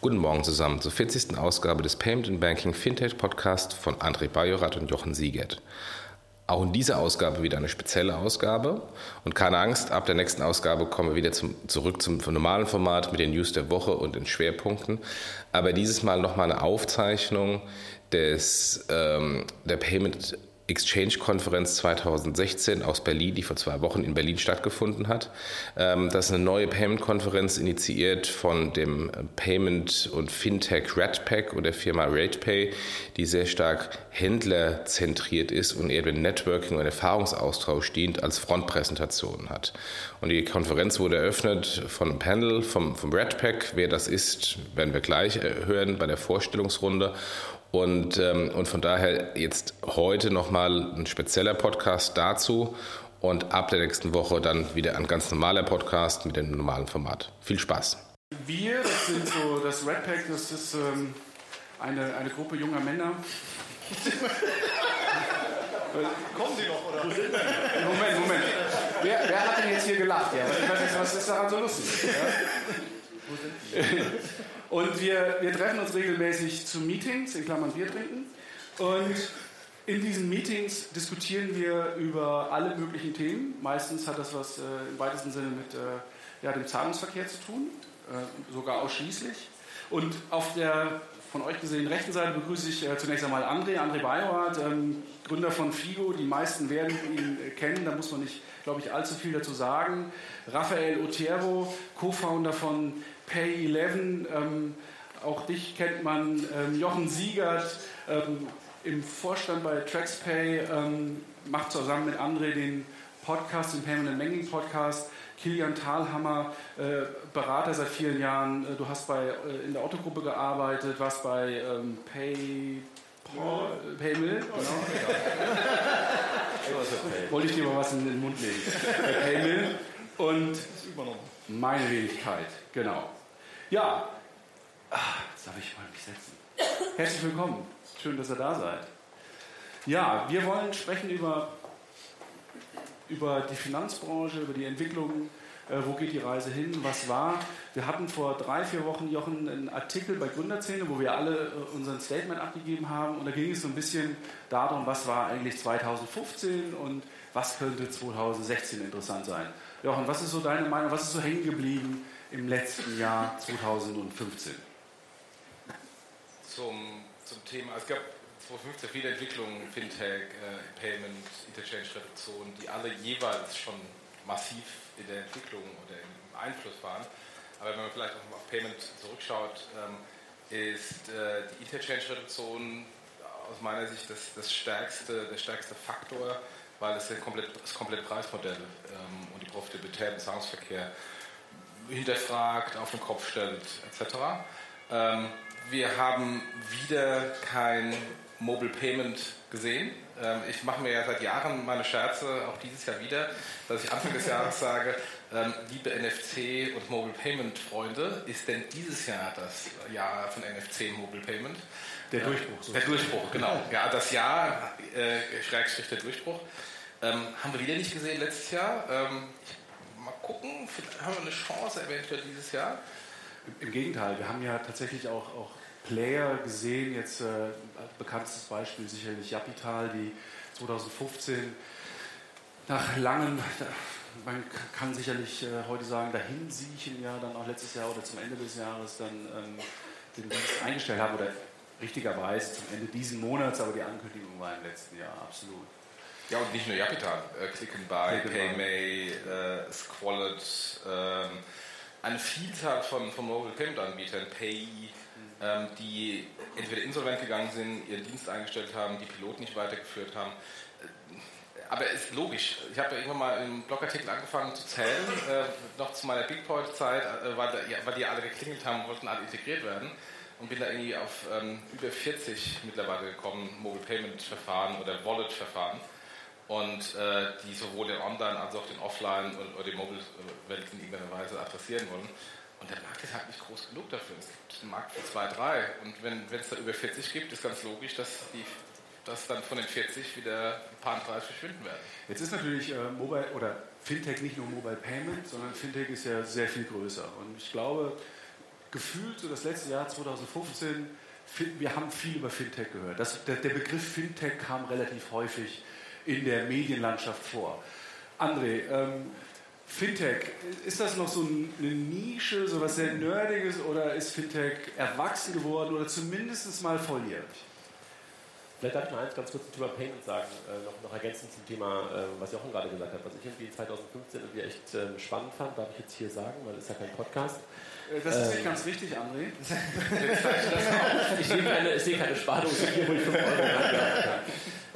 Guten Morgen zusammen zur 40. Ausgabe des Payment and Banking Fintech Podcast von André Bajorat und Jochen Siegert. Auch in dieser Ausgabe wieder eine spezielle Ausgabe. Und keine Angst, ab der nächsten Ausgabe kommen wir wieder zum, zurück zum normalen Format mit den News der Woche und den Schwerpunkten. Aber dieses Mal nochmal eine Aufzeichnung des, ähm, der Payment Exchange-Konferenz 2016 aus Berlin, die vor zwei Wochen in Berlin stattgefunden hat. Ähm, das ist eine neue Payment-Konferenz initiiert von dem Payment- und Fintech Redpack und der Firma RatePay, die sehr stark händlerzentriert ist und eher dem Networking und Erfahrungsaustausch dient, als Frontpräsentation hat. Und die Konferenz wurde eröffnet von einem Panel vom, vom Redpack. Wer das ist, werden wir gleich äh, hören bei der Vorstellungsrunde. Und, ähm, und von daher jetzt heute nochmal ein spezieller Podcast dazu und ab der nächsten Woche dann wieder ein ganz normaler Podcast mit dem normalen Format. Viel Spaß. Wir, das sind so das Red Pack, das ist ähm, eine, eine Gruppe junger Männer. Kommen Sie noch, oder? Moment, Moment. Wer, wer hat denn jetzt hier gelacht? Ja, was ist daran so lustig? Ja? Und wir, wir treffen uns regelmäßig zu Meetings, in Klammern Bier trinken. Und in diesen Meetings diskutieren wir über alle möglichen Themen. Meistens hat das was äh, im weitesten Sinne mit äh, ja, dem Zahlungsverkehr zu tun, äh, sogar ausschließlich. Und auf der von euch gesehenen rechten Seite begrüße ich äh, zunächst einmal André, André Bajorat, ähm, Gründer von Figo. Die meisten werden ihn äh, kennen, da muss man nicht, glaube ich, allzu viel dazu sagen. Rafael Otero, Co-Founder von Pay11, ähm, auch dich kennt man, ähm, Jochen Siegert, ähm, im Vorstand bei TraxPay, ähm, macht zusammen mit André den Podcast, den Payment and Banking Podcast. Kilian Thalhammer, äh, Berater seit vielen Jahren. Äh, du hast bei, äh, in der Autogruppe gearbeitet, warst bei ähm, Pay, Paymill, genau. Wollte ich dir mal was in den Mund legen. Paymill und meine Wenigkeit, genau. Ja, jetzt darf ich mal mich setzen. Herzlich willkommen. Schön, dass ihr da seid. Ja, wir wollen sprechen über, über die Finanzbranche, über die Entwicklung, äh, wo geht die Reise hin, was war. Wir hatten vor drei, vier Wochen, Jochen, einen Artikel bei Gründerzähne, wo wir alle äh, unseren Statement abgegeben haben. Und da ging es so ein bisschen darum, was war eigentlich 2015 und was könnte 2016 interessant sein. Jochen, was ist so deine Meinung, was ist so hängen geblieben im letzten Jahr 2015? Zum, zum Thema, es gab 2015 viele Entwicklungen, Fintech, äh, Payment, Interchange-Reduktion, die alle jeweils schon massiv in der Entwicklung oder im Einfluss waren. Aber wenn man vielleicht auch auf Payment zurückschaut, ähm, ist äh, die Interchange-Reduktion aus meiner Sicht das, das stärkste, der stärkste Faktor, weil es komplett, das komplette Preismodell ähm, und die Profitabilität im Zahlungsverkehr hinterfragt, auf den Kopf stellt, etc. Ähm, wir haben wieder kein Mobile Payment gesehen. Ähm, ich mache mir ja seit Jahren meine Scherze, auch dieses Jahr wieder, dass ich Anfang des Jahres sage, ähm, liebe NFC und Mobile Payment Freunde, ist denn dieses Jahr das Jahr von NFC Mobile Payment? Der Durchbruch. So der Durchbruch, genau. Ja, das Jahr, äh, Schrägstrich der Durchbruch. Ähm, haben wir wieder nicht gesehen letztes Jahr. Ähm, mal gucken, haben wir eine Chance eventuell dieses Jahr. Im Gegenteil, wir haben ja tatsächlich auch, auch Player gesehen, jetzt äh, bekanntes Beispiel sicherlich Japital, die 2015 nach langem, man kann sicherlich äh, heute sagen, dahin siechen, ja, dann auch letztes Jahr oder zum Ende des Jahres dann ähm, den Dienst eingestellt haben oder richtigerweise zum Ende diesen Monats, aber die Ankündigung war im letzten Jahr, absolut. Ja, und nicht nur Japital, äh, Click and Buy, PayMay, äh, Squalid, ähm, eine Vielzahl von, von Mobile Payment Anbietern, Pay, ähm, die entweder insolvent gegangen sind, ihren Dienst eingestellt haben, die Piloten nicht weitergeführt haben. Äh, aber es ist logisch. Ich habe ja irgendwann mal im Blogartikel angefangen zu zählen, äh, noch zu meiner Big Point-Zeit, äh, weil, weil, die alle geklingelt haben, wollten alle integriert werden. Und bin da irgendwie auf ähm, über 40 mittlerweile gekommen, Mobile Payment Verfahren oder Wallet Verfahren. Und äh, die sowohl den Online- als auch den Offline- oder die Mobile-Welt in irgendeiner Weise adressieren wollen. Und der Markt ist halt nicht groß genug dafür. Es gibt einen Markt für zwei, drei. Und wenn es da über 40 gibt, ist ganz logisch, dass, die, dass dann von den 40 wieder ein paar 30 verschwinden werden. Jetzt ist natürlich äh, Mobile oder Fintech nicht nur Mobile Payment, sondern Fintech ist ja sehr viel größer. Und ich glaube, gefühlt so das letzte Jahr 2015, wir haben viel über Fintech gehört. Das, der, der Begriff Fintech kam relativ häufig in der Medienlandschaft vor. André, ähm, Fintech, ist das noch so eine Nische, so was sehr Nerdiges oder ist Fintech erwachsen geworden oder zumindest mal volljährig? Vielleicht darf ich noch eins ganz kurz zum Thema Payment sagen, äh, noch, noch ergänzend zum Thema, äh, was Jochen gerade gesagt hat. Was ich irgendwie 2015 irgendwie echt äh, spannend fand, darf ich jetzt hier sagen, weil es ist ja kein Podcast. Äh, das ist ähm, nicht ganz richtig, André. ich sehe keine, ich sehe keine Spannung, wo ich 5 Euro habe.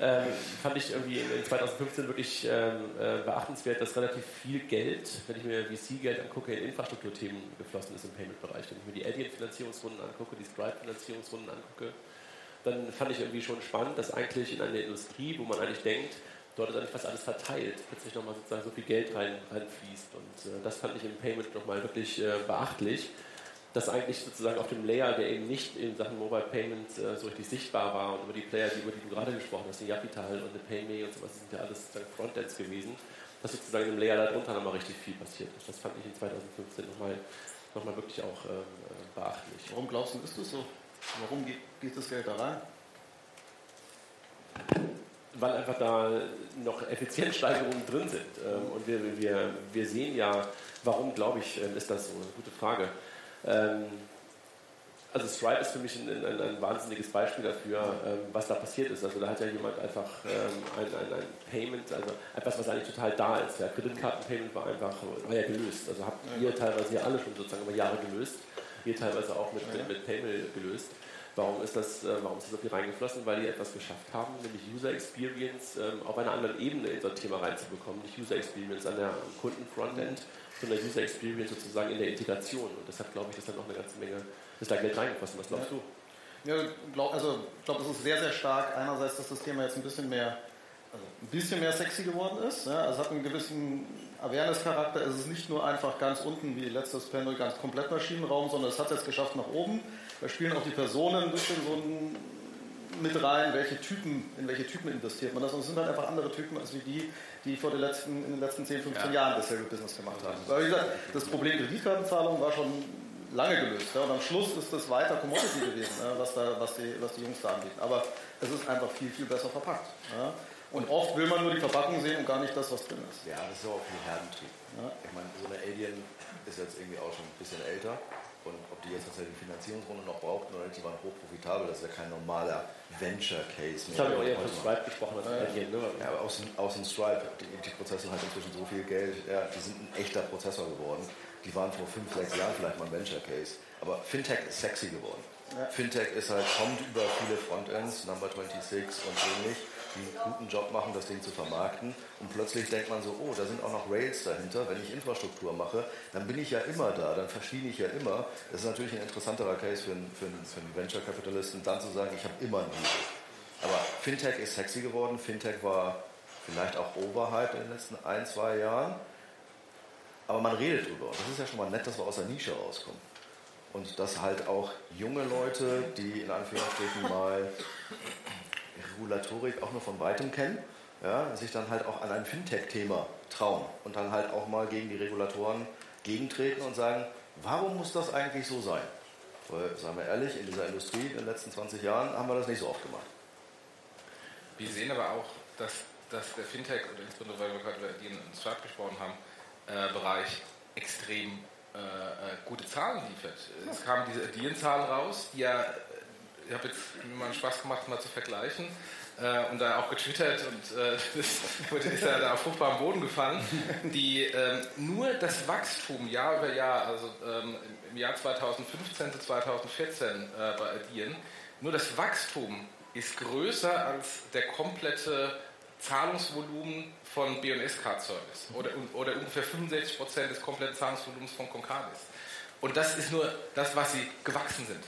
Ähm, fand ich irgendwie in 2015 wirklich ähm, äh, beachtenswert, dass relativ viel Geld, wenn ich mir VC-Geld angucke, in Infrastrukturthemen geflossen ist im Payment-Bereich. Wenn ich mir die Adyen-Finanzierungsrunden angucke, die Stripe-Finanzierungsrunden angucke, dann fand ich irgendwie schon spannend, dass eigentlich in einer Industrie, wo man eigentlich denkt, dort ist eigentlich fast alles verteilt, plötzlich nochmal sozusagen so viel Geld rein, reinfließt. Und äh, das fand ich im Payment nochmal wirklich äh, beachtlich, dass eigentlich sozusagen auf dem Layer, der eben nicht in Sachen Mobile Payment äh, so richtig sichtbar war und über die Player, die, über die du gerade gesprochen hast, die Yapital und eine PayMe und sowas, das sind ja alles sozusagen Frontends gewesen, dass sozusagen im Layer darunter nochmal richtig viel passiert ist. Das fand ich in 2015 nochmal noch mal wirklich auch ähm, äh, beachtlich. Warum glaubst du, ist das so? Warum geht, geht das Geld da rein? Weil einfach da noch Effizienzsteigerungen drin sind. Ähm, und wir, wir, wir sehen ja, warum glaube ich, ähm, ist das so? Eine gute Frage. Ähm, also Stripe ist für mich ein, ein, ein wahnsinniges Beispiel dafür, was da passiert ist. Also da hat ja jemand einfach ein, ein, ein, Payment, also etwas, was eigentlich total da ist. Ja, Kreditkartenpayment war einfach, war ja gelöst. Also habt ihr teilweise ja alle schon sozusagen über Jahre gelöst wir teilweise auch mit, mit, mit Paymail gelöst. Warum ist, das, äh, warum ist das so viel reingeflossen? Weil die etwas geschafft haben, nämlich User Experience ähm, auf einer anderen Ebene in so ein Thema reinzubekommen. Nicht User Experience an der Kunden-Frontend, sondern User Experience sozusagen in der Integration. Und deshalb glaube ich, dass da noch eine ganze Menge, ist da Geld reingeflossen. Was glaubst ja. du? Ja, glaub, also ich glaube, es ist sehr, sehr stark. Einerseits, dass das Thema jetzt ein bisschen mehr, also ein bisschen mehr sexy geworden ist. Ja? Also es hat einen gewissen Awareness-Charakter ist es nicht nur einfach ganz unten wie letztes Panel, ganz komplett Maschinenraum, sondern es hat es jetzt geschafft nach oben. Da spielen auch die Personen ein bisschen so ein mit rein, welche Typen, in welche Typen investiert man das. Und es sind halt einfach andere Typen als wie die, die vor den letzten, in den letzten 10, 15 ja. Jahren dasselbe Business gemacht haben. Weil wie gesagt, das Problem Kreditkartenzahlung war schon lange gelöst. Ja, und am Schluss ist das weiter Commodity gewesen, ja, was, da, was, die, was die Jungs da anbieten. Aber es ist einfach viel, viel besser verpackt. Ja. Und oft will man nur die Verpackung sehen und gar nicht das, was drin ist. Ja, das ist auch viel Herdentrieb. Ich meine, so eine Alien ist jetzt irgendwie auch schon ein bisschen älter. Und ob die jetzt tatsächlich die Finanzierungsrunde noch brauchten oder nicht, die waren hochprofitabel. Das ist ja kein normaler Venture-Case mehr. Ich habe ja auch eher von Stripe gesprochen als ja. Alien. Ne? Ja, aber aus, aus dem Stripe, die, die Prozesse haben halt inzwischen so viel Geld, ja, die sind ein echter Prozessor geworden. Die waren vor fünf, sechs Jahren vielleicht mal ein Venture-Case. Aber Fintech ist sexy geworden. Ja. Fintech ist halt, kommt über viele Frontends, Number 26 und ähnlich die einen guten Job machen, das Ding zu vermarkten. Und plötzlich denkt man so, oh, da sind auch noch Rails dahinter. Wenn ich Infrastruktur mache, dann bin ich ja immer da, dann verstehe ich ja immer. Das ist natürlich ein interessanterer Case für einen, für einen, für einen Venture-Kapitalisten, dann zu sagen, ich habe immer einen Hebel. Aber Fintech ist sexy geworden. Fintech war vielleicht auch Overhype in den letzten ein, zwei Jahren. Aber man redet drüber. Und das ist ja schon mal nett, dass wir aus der Nische rauskommen. Und dass halt auch junge Leute, die in Anführungsstrichen mal Regulatorik auch nur von weitem kennen, ja, sich dann halt auch an ein Fintech-Thema trauen und dann halt auch mal gegen die Regulatoren gegentreten und sagen, warum muss das eigentlich so sein? Weil, sagen wir ehrlich, in dieser Industrie in den letzten 20 Jahren haben wir das nicht so oft gemacht. Wir sehen aber auch, dass, dass der Fintech, oder insbesondere weil wir gerade über den Stripe gesprochen haben, äh, Bereich extrem äh, äh, gute Zahlen liefert. Es kamen diese Adyen-Zahlen raus, die ja ich habe jetzt mal Spaß gemacht, mal zu vergleichen äh, und da auch getwittert und äh, das ist ja da auf fruchtbarem Boden gefallen, die ähm, nur das Wachstum Jahr über Jahr, also ähm, im Jahr 2015 zu 2014 äh, bei Adyen, nur das Wachstum ist größer als der komplette Zahlungsvolumen von B&S Card Service oder, oder ungefähr 65 Prozent des kompletten Zahlungsvolumens von Concardis. Und das ist nur das, was sie gewachsen sind.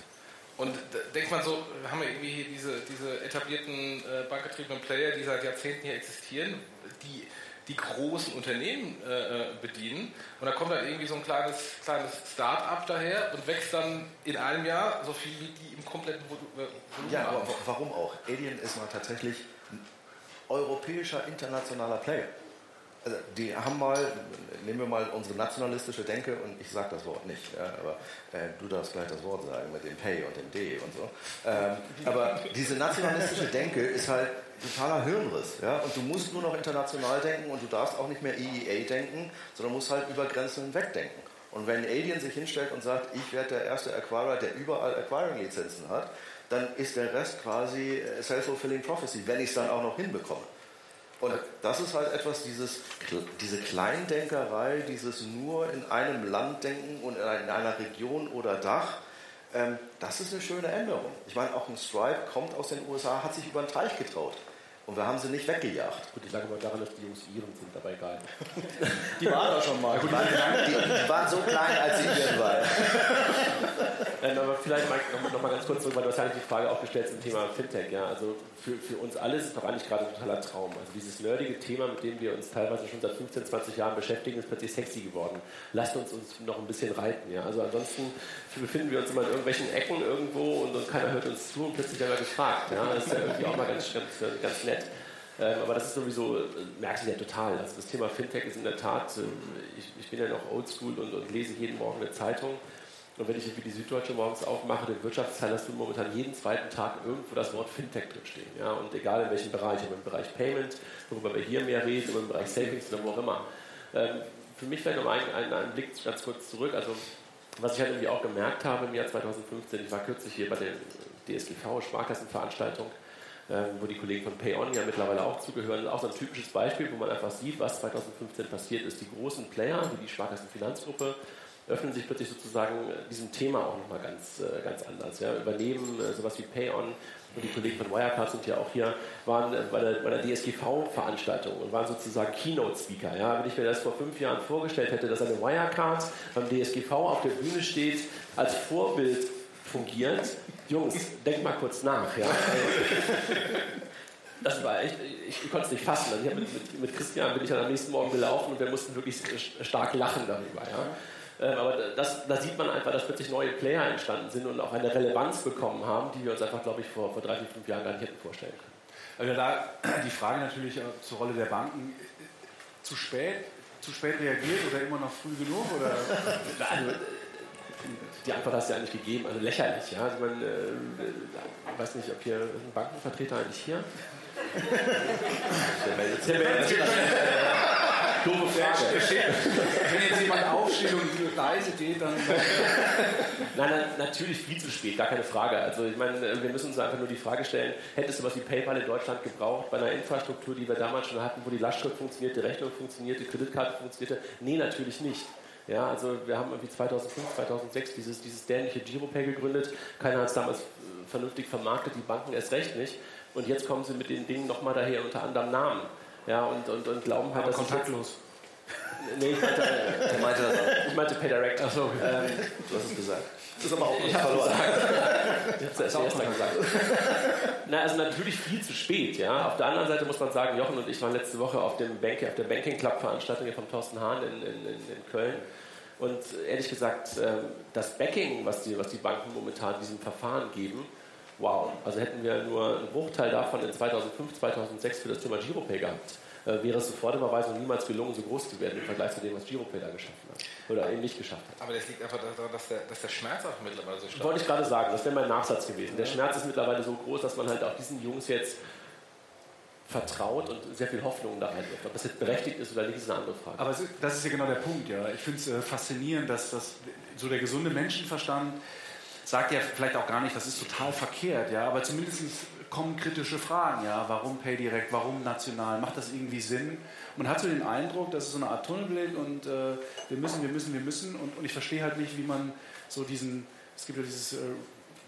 Und denkt man so, haben wir irgendwie hier diese, diese etablierten äh, bankgetriebenen Player, die seit Jahrzehnten hier existieren, die die großen Unternehmen äh, äh bedienen. Und da kommt dann irgendwie so ein kleines, kleines Start-up daher und wächst dann in einem Jahr so viel wie die im kompletten äh, Volumen. Ja, aber warum auch? Alien ist mal tatsächlich ein europäischer, internationaler Player. Also die haben mal, nehmen wir mal unsere nationalistische Denke und ich sage das Wort nicht, ja, aber äh, du darfst gleich das Wort sagen mit dem Pay und dem D und so. Ähm, aber diese nationalistische Denke ist halt totaler Hirnriss. Ja? Und du musst nur noch international denken und du darfst auch nicht mehr EEA denken, sondern musst halt über Grenzen hinweg denken. Und wenn Alien sich hinstellt und sagt, ich werde der erste Acquirer, der überall Acquiring-Lizenzen hat, dann ist der Rest quasi äh, self-fulfilling prophecy, wenn ich es dann auch noch hinbekomme. Und das ist halt etwas, dieses, diese Kleindenkerei, dieses nur in einem Land denken und in einer Region oder Dach, ähm, das ist eine schöne Änderung. Ich meine, auch ein Stripe kommt aus den USA, hat sich über den Teich getraut. Und wir haben sie nicht weggejagt. Gut, ich lag aber daran, dass die Jungs Iren sind, dabei egal. die waren da schon mal. Die waren, die, die waren so klein, als sie Iren waren. Aber vielleicht mal, noch, noch, mal ganz kurz zurück, weil du hast ja die Frage auch gestellt zum Thema Fintech. Ja? Also für, für uns alle ist es doch eigentlich gerade ein totaler Traum. Also dieses nerdige Thema, mit dem wir uns teilweise schon seit 15, 20 Jahren beschäftigen, ist plötzlich sexy geworden. Lasst uns uns noch ein bisschen reiten. Ja? Also ansonsten befinden wir uns immer in irgendwelchen Ecken irgendwo und, und keiner hört uns zu und plötzlich werden wir gefragt. Ja? Das ist ja irgendwie auch mal ganz, ganz, ganz nett. Ähm, aber das ist sowieso, äh, merkst du ja total. Also das Thema Fintech ist in der Tat, äh, ich, ich bin ja noch oldschool und, und lese jeden Morgen eine Zeitung. Und wenn ich wie die Süddeutsche morgens aufmache, den Wirtschaftsteil, hast du momentan jeden zweiten Tag irgendwo das Wort Fintech drinstehen. Ja? Und egal in welchem Bereich, ob im Bereich Payment, worüber wir hier mehr reden, oder im Bereich Savings oder wo auch immer. Ähm, für mich vielleicht noch ein, ein, ein, Blick ganz kurz zurück. Also, was ich halt irgendwie auch gemerkt habe im Jahr 2015, ich war kürzlich hier bei der DSGV, Sparkassenveranstaltung, wo die Kollegen von PayOn ja mittlerweile auch zugehören. Auch so ein typisches Beispiel, wo man einfach sieht, was 2015 passiert ist. Die großen Player, wie die Sparkassenfinanzgruppe, öffnen sich plötzlich sozusagen äh, diesem Thema auch nochmal ganz, äh, ganz anders. Ja. Übernehmen äh, sowas wie PayOn und die Kollegen von Wirecard sind ja auch hier, waren bei der, der DSGV-Veranstaltung und waren sozusagen Keynote-Speaker. Ja. Wenn ich mir das vor fünf Jahren vorgestellt hätte, dass eine Wirecard beim DSGV auf der Bühne steht, als Vorbild fungiert, Jungs, denkt mal kurz nach. Ja. das war echt, ich, ich konnte es nicht fassen. Also mit, mit, mit, Christian bin ich dann am nächsten Morgen gelaufen und wir mussten wirklich stark lachen darüber. Ja. Ähm, aber das, da sieht man einfach, dass plötzlich neue Player entstanden sind und auch eine Relevanz bekommen haben, die wir uns einfach, glaube ich, vor, vor drei, vier, fünf Jahren gar nicht hätten vorstellen können. Also da die Frage natürlich zur Rolle der Banken. Zu spät, zu spät reagiert oder immer noch früh genug? Oder? Also, die Antwort hast du ja eigentlich gegeben, also lächerlich. Ja? Also man, äh, ich weiß nicht, ob hier ein Bankenvertreter eigentlich hier? Doofe Frage. Wenn jetzt jemand aufsteht und leise geht, dann. nein, nein, natürlich viel zu spät, gar keine Frage. Also ich meine, wir müssen uns einfach nur die Frage stellen, hättest du was wie PayPal in Deutschland gebraucht, bei einer Infrastruktur, die wir damals schon hatten, wo die Lastschrift funktionierte, die Rechnung funktionierte, die Kreditkarte funktionierte? Nee, natürlich nicht. Ja, also wir haben irgendwie 2005, 2006 dieses, dieses dämliche Giropay gegründet. Keiner hat es damals äh, vernünftig vermarktet, die Banken erst recht nicht. Und jetzt kommen sie mit den Dingen nochmal daher unter anderem Namen. Ja, und, und, und glauben halt, dass kontaktlos. Nee, ich meinte, äh, meinte das auch. ich meinte PayDirect. Ach so, ähm, du hast es gesagt. Das ist aber auch nicht verloren. Ich habe es erst gestern gesagt. Na, also natürlich viel zu spät. Ja. Auf der anderen Seite muss man sagen, Jochen und ich waren letzte Woche auf, dem Bank, auf der Banking Club Veranstaltung von Thorsten Hahn in, in, in Köln. Und ehrlich gesagt, ähm, das Backing, was die, was die Banken momentan diesem Verfahren geben, wow. Also hätten wir nur einen Bruchteil davon in 2005, 2006 für das Thema Giropay gehabt, äh, wäre es Sofortüberweisung niemals gelungen, so groß zu werden im Vergleich zu dem, was Giropay da geschaffen hat. Oder eben nicht geschafft hat. Aber das liegt einfach daran, dass der, dass der Schmerz auch mittlerweile so stark Wollte ich gerade sagen, das wäre mein Nachsatz gewesen. Der Schmerz ist mittlerweile so groß, dass man halt auch diesen Jungs jetzt vertraut und sehr viel Hoffnung da reinwirft. Ob das jetzt berechtigt ist oder nicht, ist eine andere Frage. Aber das ist ja genau der Punkt. Ja. Ich finde es äh, faszinierend, dass das, so der gesunde Menschenverstand sagt ja vielleicht auch gar nicht, das ist total verkehrt, ja, aber zumindest kommen kritische Fragen, ja, warum PayDirect, warum national, macht das irgendwie Sinn? Man hat so den Eindruck, das ist so eine Art Tunnelblick und äh, wir müssen, wir müssen, wir müssen und, und ich verstehe halt nicht, wie man so diesen, es gibt ja dieses äh,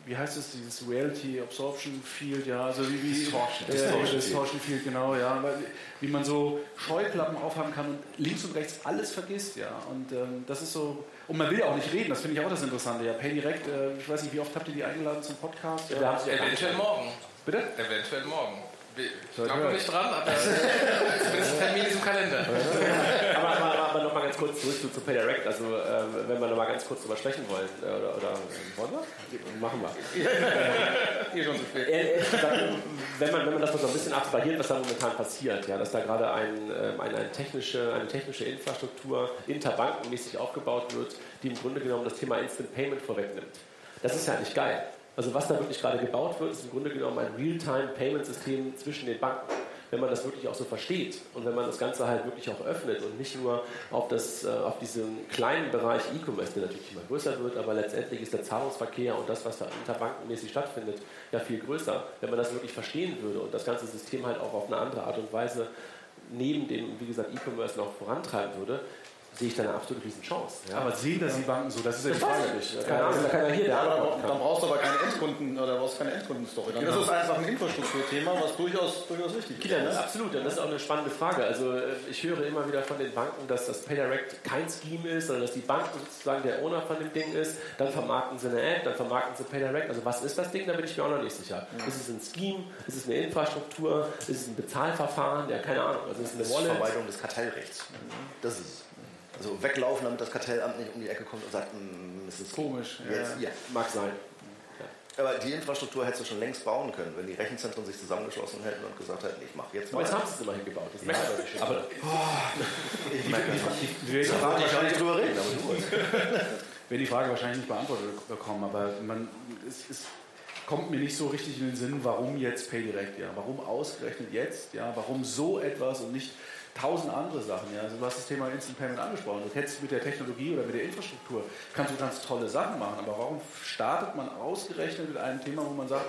wie heißt es, dieses Reality Absorption Field, ja, also wie, wie Distortion, äh, Distortion, Distortion Field, genau, ja, weil, wie man so Scheuklappen aufhaben kann und links und rechts alles vergisst, ja, und ähm, das ist so, und man will ja auch nicht reden, das finde ich auch das Interessante, ja, Pay Direct, äh, ich weiß nicht, wie oft habt ihr die eingeladen zum Podcast? Ja, eventuell morgen. Bitte? Eventuell morgen. Ich glaube nicht dran, aber zumindest Termin ist im Kalender. aber, aber, aber nochmal ganz kurz zurück zu, zu PayDirect. Also, ähm, wenn wir nochmal ganz kurz drüber sprechen wollen, äh, oder, oder wollen wir? Machen wir. Hier schon zu spät. wenn, man, wenn man das mal so ein bisschen abstrahiert, was da momentan passiert, ja, dass da gerade ein, ähm, eine, eine, technische, eine technische Infrastruktur interbankenmäßig aufgebaut wird, die im Grunde genommen das Thema Instant Payment vorwegnimmt. Das ist ja nicht geil. Also was da wirklich gerade gebaut wird, ist im Grunde genommen ein Real-Time-Payment-System zwischen den Banken. Wenn man das wirklich auch so versteht und wenn man das Ganze halt wirklich auch öffnet und nicht nur auf, das, äh, auf diesen kleinen Bereich E-Commerce, der natürlich immer größer wird, aber letztendlich ist der Zahlungsverkehr und das, was da interbankenmäßig stattfindet, ja viel größer. Wenn man das wirklich verstehen würde und das ganze System halt auch auf eine andere Art und Weise neben dem, wie gesagt, E-Commerce noch vorantreiben würde, sehe ich da eine absolute Riesenchance. Ja. Aber sehen das die Banken so? Das ist ja die Frage nicht. Keine Ahnung, da kann ja hier der ja, Dann brauchst du aber keine Endkunden oder brauchst keine Endkundenstory. Dann das ist einfach ein Infrastrukturthema, was durchaus, durchaus wichtig ist. Ja, das ist absolut. Und das ist auch eine spannende Frage. Also äh, ich höre immer wieder von den Banken, dass das PayDirect kein Scheme ist, sondern dass die Bank sozusagen der Owner von dem Ding ist. Dann vermarkten sie eine App, dann vermarkten sie PayDirect. Also was ist das Ding? Da bin ich mir auch noch nicht sicher. Mhm. Ist es ein Scheme? Ist es eine Infrastruktur? Ist es ein Bezahlverfahren? Ja, keine Ahnung. Also ist es eine Wallet? Verwaltung des Kartellrechts. Das ist es. Also weglaufen, damit das Kartellamt nicht um die Ecke kommt und sagt, mm, es ist komisch. Jetzt, ja. Mag sein. Aber die Infrastruktur hättest du schon längst bauen können, wenn die Rechenzentren sich zusammengeschlossen hätten und gesagt hätten, ich mache jetzt mal. Aber jetzt haben sie es immerhin gebaut. Das ja, aber oh, ich, ich, will nicht drüber reden. werde die Frage wahrscheinlich nicht beantwortet bekommen, aber man, es, es, kommt mir nicht so richtig in den Sinn, warum jetzt PayDirect, ja, warum ausgerechnet jetzt, ja, warum so etwas und nicht tausend andere Sachen. Ja. Also du hast das Thema Instant Payment angesprochen. Du kennst mit der Technologie oder mit der Infrastruktur, kannst du ganz tolle Sachen machen. Aber warum startet man ausgerechnet mit einem Thema, wo man sagt,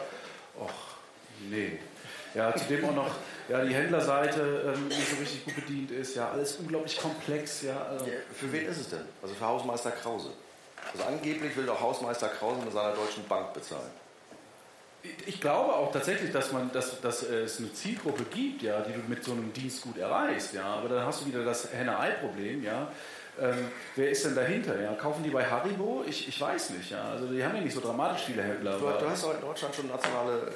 ach, nee. Ja, zudem auch noch ja, die Händlerseite ähm, nicht so richtig gut bedient ist. Ja, alles unglaublich komplex. Ja, also. ja, für wen ist es denn? Also für Hausmeister Krause. Also angeblich will doch Hausmeister Krause mit seiner deutschen Bank bezahlen ich glaube auch tatsächlich, dass, man, dass, dass es eine Zielgruppe gibt, ja, die du mit so einem Dienst gut erreichst. Ja. Aber dann hast du wieder das Henne-Ei-Problem. Ja. Ähm, wer ist denn dahinter? Ja? Kaufen die bei Haribo? Ich, ich weiß nicht. Ja. Also die haben ja nicht so dramatisch viele Händler. Du, du hast auch in Deutschland schon nationale,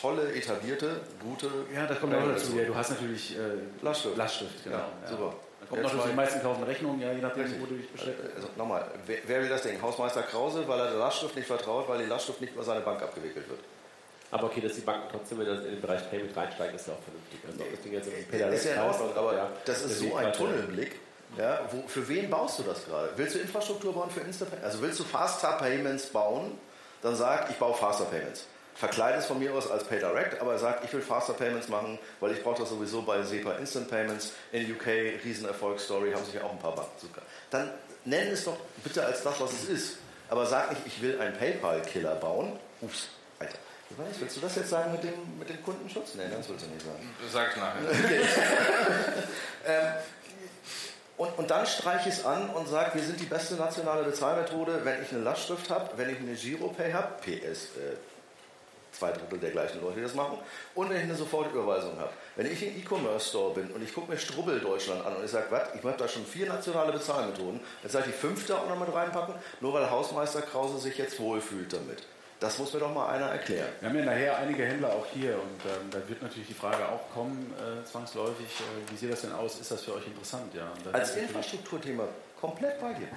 tolle, etablierte, gute. Ja, das kommt auch dazu. Ja, du hast natürlich äh, Lastschrift. Lastschrift, genau. Ja, super. Da kommt noch, die meisten kaufen Rechnungen, ja, je nachdem, wo du dich beschäftigst. Also nochmal, wer, wer, will das Ding? Hausmeister Krause, weil er der Lastschrift nicht vertraut, weil die Lastschrift nicht über seine Bank abgewickelt wird. Aber okay, dass die Banken trotzdem in den Bereich Payment reinsteigen, ist ja auch vernünftig. Also das Ding jetzt ist ja in Ordnung, aber ja, das ist so ein Tunnelblick. Ja, wo, für wen baust du das gerade? Willst du Infrastruktur bauen für Instapayment? Also willst du Faster Payments bauen? Dann sag, ich baue Faster Payments. Verkleide es von mir aus als PayDirect, aber sag, ich will Faster Payments machen, weil ich brauche das sowieso bei SEPA Instant Payments. In UK, Riesenerfolgsstory, haben sich ja auch ein paar Banken sogar. Dann nenn es doch bitte als das, was es ist. Aber sag nicht, ich will einen PayPal-Killer bauen. Ups, Alter. Ich weiß, willst du das jetzt sagen mit dem, mit dem Kundenschutz? Nein, das willst du nicht sagen. Sag ich nachher. Okay. ähm, und, und dann streiche ich es an und sage, wir sind die beste nationale Bezahlmethode, wenn ich eine Lastschrift habe, wenn ich eine Giropay habe, PS, äh, zwei Drittel der gleichen Leute, die das machen, und wenn ich eine Sofortüberweisung habe. Wenn ich ein E-Commerce-Store bin und ich gucke mir Strubbel Deutschland an und ich sage, was, ich habe da schon vier nationale Bezahlmethoden, jetzt soll ich die fünfte auch noch mit reinpacken, nur weil Hausmeister Krause sich jetzt wohlfühlt damit. Das muss mir doch mal einer erklären. Wir haben ja nachher einige Händler auch hier und ähm, da wird natürlich die Frage auch kommen, äh, zwangsläufig, äh, wie sieht das denn aus? Ist das für euch interessant? Ja, Als Infrastrukturthema komplett bei dir.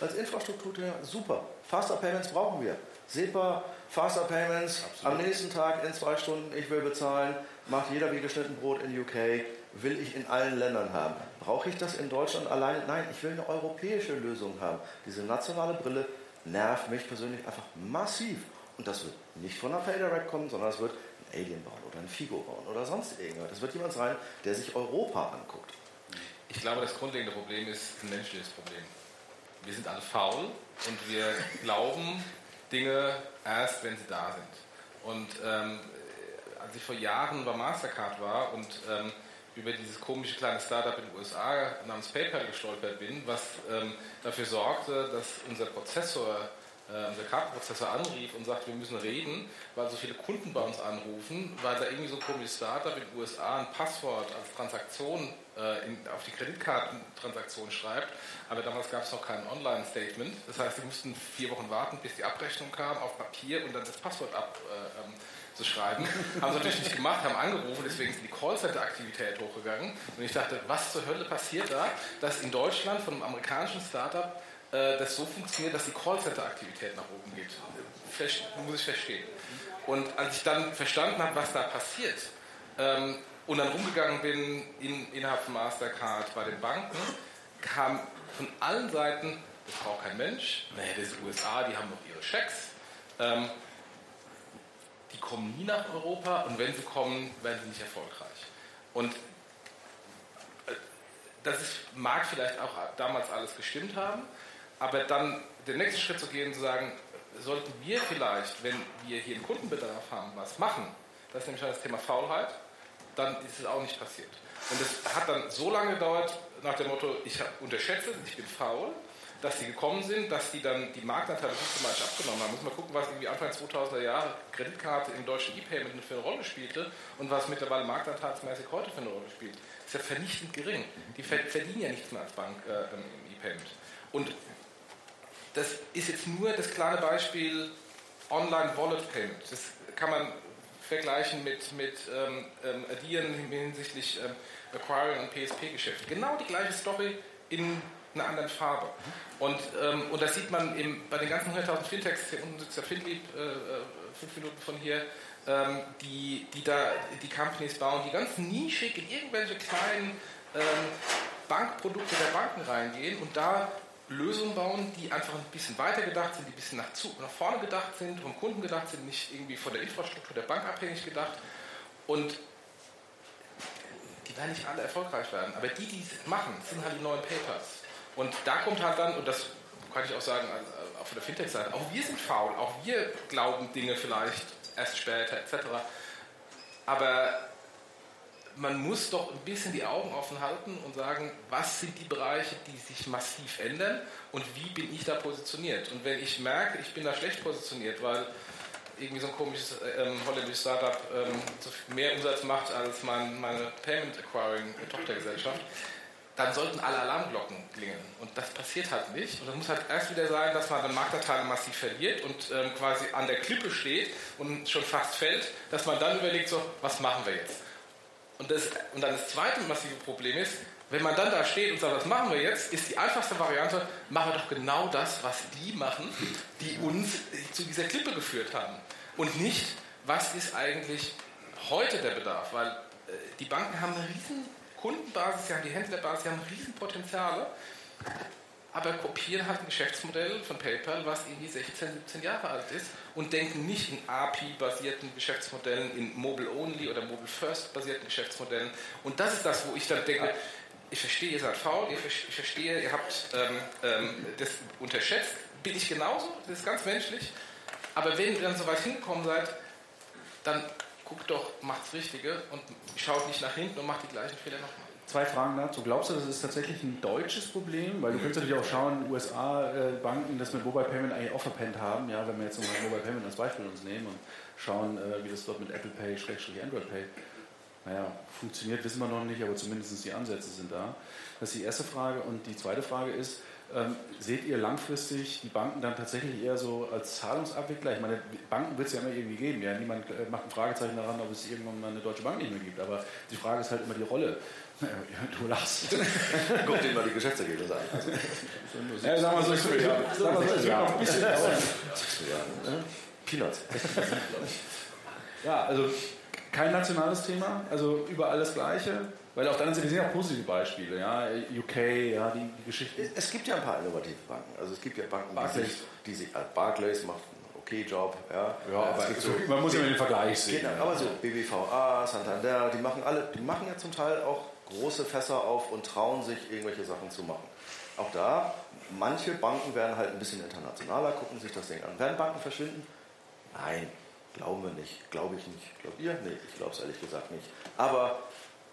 Als Infrastrukturthema super. Faster Payments brauchen wir. SEPA, Faster Payments, Absolut. am nächsten Tag in zwei Stunden, ich will bezahlen, macht jeder wie geschnitten Brot in UK, will ich in allen Ländern haben. Brauche ich das in Deutschland alleine? Nein, ich will eine europäische Lösung haben. Diese nationale Brille nervt mich persönlich einfach massiv. Und das wird nicht von einer PayDirect kommen, sondern es wird ein Alien bauen oder ein Figo bauen oder sonst irgendwas. Das wird jemand sein, der sich Europa anguckt. Ich glaube, das grundlegende Problem ist ein menschliches Problem. Wir sind alle faul und wir glauben Dinge erst, wenn sie da sind. Und ähm, als ich vor Jahren bei Mastercard war und ähm, über dieses komische kleine Startup in den USA namens PayPal gestolpert bin, was ähm, dafür sorgte, dass unser Prozessor äh, unser Kartenprozessor anrief und sagte, wir müssen reden, weil so viele Kunden bei uns anrufen, weil da irgendwie so ein komisches Startup in den USA ein Passwort als Transaktion äh, in, auf die Kreditkartentransaktion schreibt. Aber damals gab es noch kein Online-Statement. Das heißt, sie mussten vier Wochen warten, bis die Abrechnung kam auf Papier und dann das Passwort ab. Äh, ähm, zu schreiben. haben sie natürlich nicht gemacht, haben angerufen, deswegen ist die Callcenter-Aktivität hochgegangen. Und ich dachte, was zur Hölle passiert da, dass in Deutschland von einem amerikanischen Startup äh, das so funktioniert, dass die Callcenter-Aktivität nach oben geht. Muss ich verstehen. Und als ich dann verstanden habe, was da passiert, ähm, und dann rumgegangen bin in, innerhalb von Mastercard bei den Banken, kam von allen Seiten, das braucht kein Mensch, nee, das ist USA, die haben noch ihre Schecks. Ähm, die kommen nie nach Europa und wenn sie kommen, werden sie nicht erfolgreich. Und äh, das ist, mag vielleicht auch damals alles gestimmt haben, aber dann den nächsten Schritt zu gehen zu sagen, sollten wir vielleicht, wenn wir hier einen Kundenbedarf haben, was machen, das ist nämlich das Thema Faulheit, dann ist es auch nicht passiert. Und es hat dann so lange gedauert, nach dem Motto, ich unterschätze ich bin faul, dass sie gekommen sind, dass sie dann die Marktanteile systematisch abgenommen haben. Muss man gucken, was irgendwie Anfang 2000er Jahre Kreditkarte im deutschen E-Payment für eine Rolle spielte und was mittlerweile marktanteilsmäßig heute für eine Rolle spielt. Das ist ja vernichtend gering. Die verdienen ja nichts mehr als Bank äh, im E-Payment. Und das ist jetzt nur das kleine Beispiel Online-Wallet-Payment. Das kann man vergleichen mit, mit ähm, ähm Addieren hinsichtlich ähm, Acquiring und PSP-Geschäft. Genau die gleiche Story in einer anderen Farbe. Und, ähm, und das sieht man im, bei den ganzen 100.000 Fintechs, hier unten sitzt der Finlieb, äh, äh, fünf Minuten von hier, ähm, die, die da die Companies bauen, die ganz nischig in irgendwelche kleinen ähm, Bankprodukte der Banken reingehen und da Lösungen bauen, die einfach ein bisschen weiter gedacht sind, die ein bisschen nach, zu, nach vorne gedacht sind, vom Kunden gedacht sind, nicht irgendwie von der Infrastruktur der Bank abhängig gedacht. Und die werden nicht alle erfolgreich werden. Aber die, die es machen, sind halt die neuen Papers. Und da kommt halt dann, und das kann ich auch sagen, also auch von der Fintech-Seite, auch wir sind faul, auch wir glauben Dinge vielleicht erst später etc. Aber man muss doch ein bisschen die Augen offen halten und sagen, was sind die Bereiche, die sich massiv ändern und wie bin ich da positioniert. Und wenn ich merke, ich bin da schlecht positioniert, weil irgendwie so ein komisches ähm, holländisches Startup ähm, mehr Umsatz macht als mein, meine Payment Acquiring Tochtergesellschaft, dann sollten alle Alarmglocken klingeln. Und das passiert halt nicht. Und das muss halt erst wieder sein, dass man dann Marktanteile massiv verliert und ähm, quasi an der Klippe steht und schon fast fällt, dass man dann überlegt, so, was machen wir jetzt? Und, das, und dann das zweite massive Problem ist, wenn man dann da steht und sagt, was machen wir jetzt, ist die einfachste Variante, machen wir doch genau das, was die machen, die uns zu dieser Klippe geführt haben. Und nicht, was ist eigentlich heute der Bedarf? Weil äh, die Banken haben eine riesen Kundenbasis, sie haben die Händlerbasis, sie haben Riesenpotenziale, aber kopieren halt ein Geschäftsmodell von PayPal, was irgendwie 16, 17 Jahre alt ist und denken nicht in API-basierten Geschäftsmodellen, in Mobile-Only oder Mobile-First-basierten Geschäftsmodellen. Und das ist das, wo ich dann denke, ich verstehe, ihr seid faul, ich verstehe, ihr habt ähm, ähm, das unterschätzt, bin ich genauso, das ist ganz menschlich. Aber wenn ihr dann so weit hingekommen seid, dann guckt doch, macht's Richtige und schaut nicht nach hinten und macht die gleichen Fehler nochmal. Zwei Fragen dazu. Glaubst du, das ist tatsächlich ein deutsches Problem? Weil du könntest natürlich auch schauen, USA-Banken, äh, das mit Mobile Payment eigentlich auch verpennt haben. Ja, wenn wir jetzt mal Mobile Payment als Beispiel uns nehmen und schauen, äh, wie das dort mit Apple Pay, Schrägstrich Android Pay, naja, funktioniert, wissen wir noch nicht, aber zumindest die Ansätze sind da. Das ist die erste Frage. Und die zweite Frage ist, ähm, seht ihr langfristig die Banken dann tatsächlich eher so als Zahlungsabwickler? Ich meine, Banken wird es ja immer irgendwie geben. Ja? Niemand äh, macht ein Fragezeichen daran, ob es irgendwann mal eine deutsche Bank nicht mehr gibt. Aber die Frage ist halt immer die Rolle. Du lachst. Guck dir mal die Geschäftsergebnisse an. ja, sagen wir so, ich will, ja. Sagen wir so, es wird noch ein bisschen dauern. Peanuts. ja, also kein nationales Thema, also überall das Gleiche. Weil auf der anderen Seite sind ja positive Beispiele, ja, UK, ja, die, die Geschichte. Es gibt ja ein paar innovative Banken. Also es gibt ja Banken, Barclays. die sich, die sich äh, Barclays macht einen okay Job, ja. Ja, aber so, man muss ja den Vergleich sehen. Genau, aber so BBVA, Santander, die machen alle, die machen ja zum Teil auch große Fässer auf und trauen sich irgendwelche Sachen zu machen. Auch da, manche Banken werden halt ein bisschen internationaler, gucken sich das Ding an. Werden Banken verschwinden? Nein, glauben wir nicht. Glaube ich nicht. Glaubt ihr? Nee, ich glaube es ehrlich gesagt nicht. Aber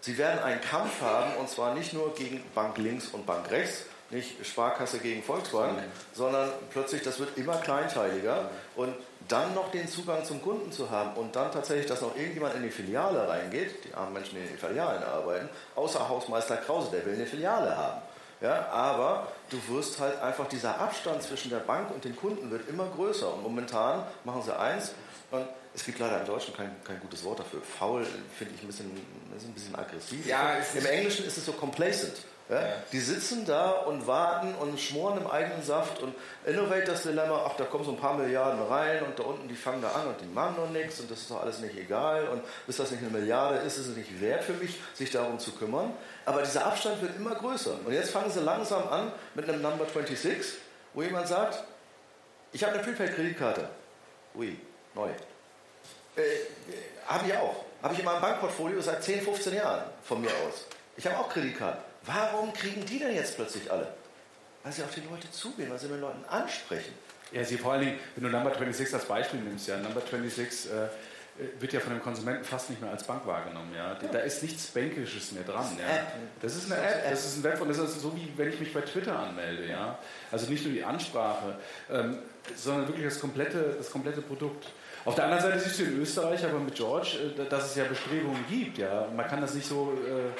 Sie werden einen Kampf haben, und zwar nicht nur gegen Bank links und Bank rechts, nicht Sparkasse gegen Volksbank, mhm. sondern plötzlich, das wird immer kleinteiliger. Mhm. Und dann noch den Zugang zum Kunden zu haben und dann tatsächlich, dass noch irgendjemand in die Filiale reingeht, die armen Menschen, die in den Filialen arbeiten, außer Hausmeister Krause, der will eine Filiale haben. Ja, aber du wirst halt einfach, dieser Abstand zwischen der Bank und den Kunden wird immer größer. Und momentan machen sie eins, und es gibt leider im Deutschen kein, kein gutes Wort dafür. Faul finde ich ein bisschen, ein bisschen aggressiv. Ja, Im Englischen ist es so complacent. Ja? Ja. Die sitzen da und warten und schmoren im eigenen Saft und Innovators Dilemma, ach, da kommen so ein paar Milliarden rein und da unten, die fangen da an und die machen noch nichts und das ist doch alles nicht egal und bis das nicht eine Milliarde ist, ist es nicht wert für mich, sich darum zu kümmern. Aber dieser Abstand wird immer größer. Und jetzt fangen sie langsam an mit einem Number 26, wo jemand sagt, ich habe eine Prepaid-Kreditkarte. Ui, neu. Äh, habe ich auch. Habe ich in meinem Bankportfolio seit 10, 15 Jahren von mir aus. Ich habe auch Kreditkarten. Warum kriegen die denn jetzt plötzlich alle? Weil sie auf die Leute zugehen, weil sie mit Leuten ansprechen. Ja, sie vor allen Dingen, wenn du Number 26 als Beispiel nimmst, ja, Number 26 äh, wird ja von dem Konsumenten fast nicht mehr als Bank wahrgenommen. Ja. Da ist nichts Bankisches mehr dran. Ja. Das ist eine App, das ist ein Web und das ist so wie wenn ich mich bei Twitter anmelde. Ja. Also nicht nur die Ansprache, ähm, sondern wirklich das komplette, das komplette Produkt. Auf der anderen Seite siehst du in Österreich aber mit George, äh, dass es ja Bestrebungen gibt. Ja. Man kann das nicht so. Äh,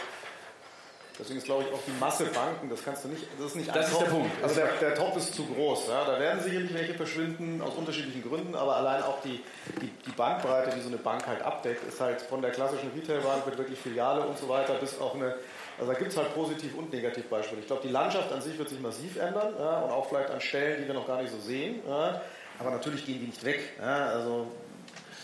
Deswegen ist, glaube ich, auch die Masse Banken, das kannst du nicht, das ist nicht Das ist Top. der Punkt. Also der, der Top ist zu groß. Ja. Da werden sicherlich welche verschwinden, aus unterschiedlichen Gründen, aber allein auch die, die, die Bandbreite, die so eine Bank halt abdeckt, ist halt von der klassischen Retailbank mit wirklich Filiale und so weiter bis auch eine, also da gibt es halt Positiv- und Negativbeispiele. Ich glaube, die Landschaft an sich wird sich massiv ändern ja, und auch vielleicht an Stellen, die wir noch gar nicht so sehen. Ja. Aber natürlich gehen die nicht weg. Also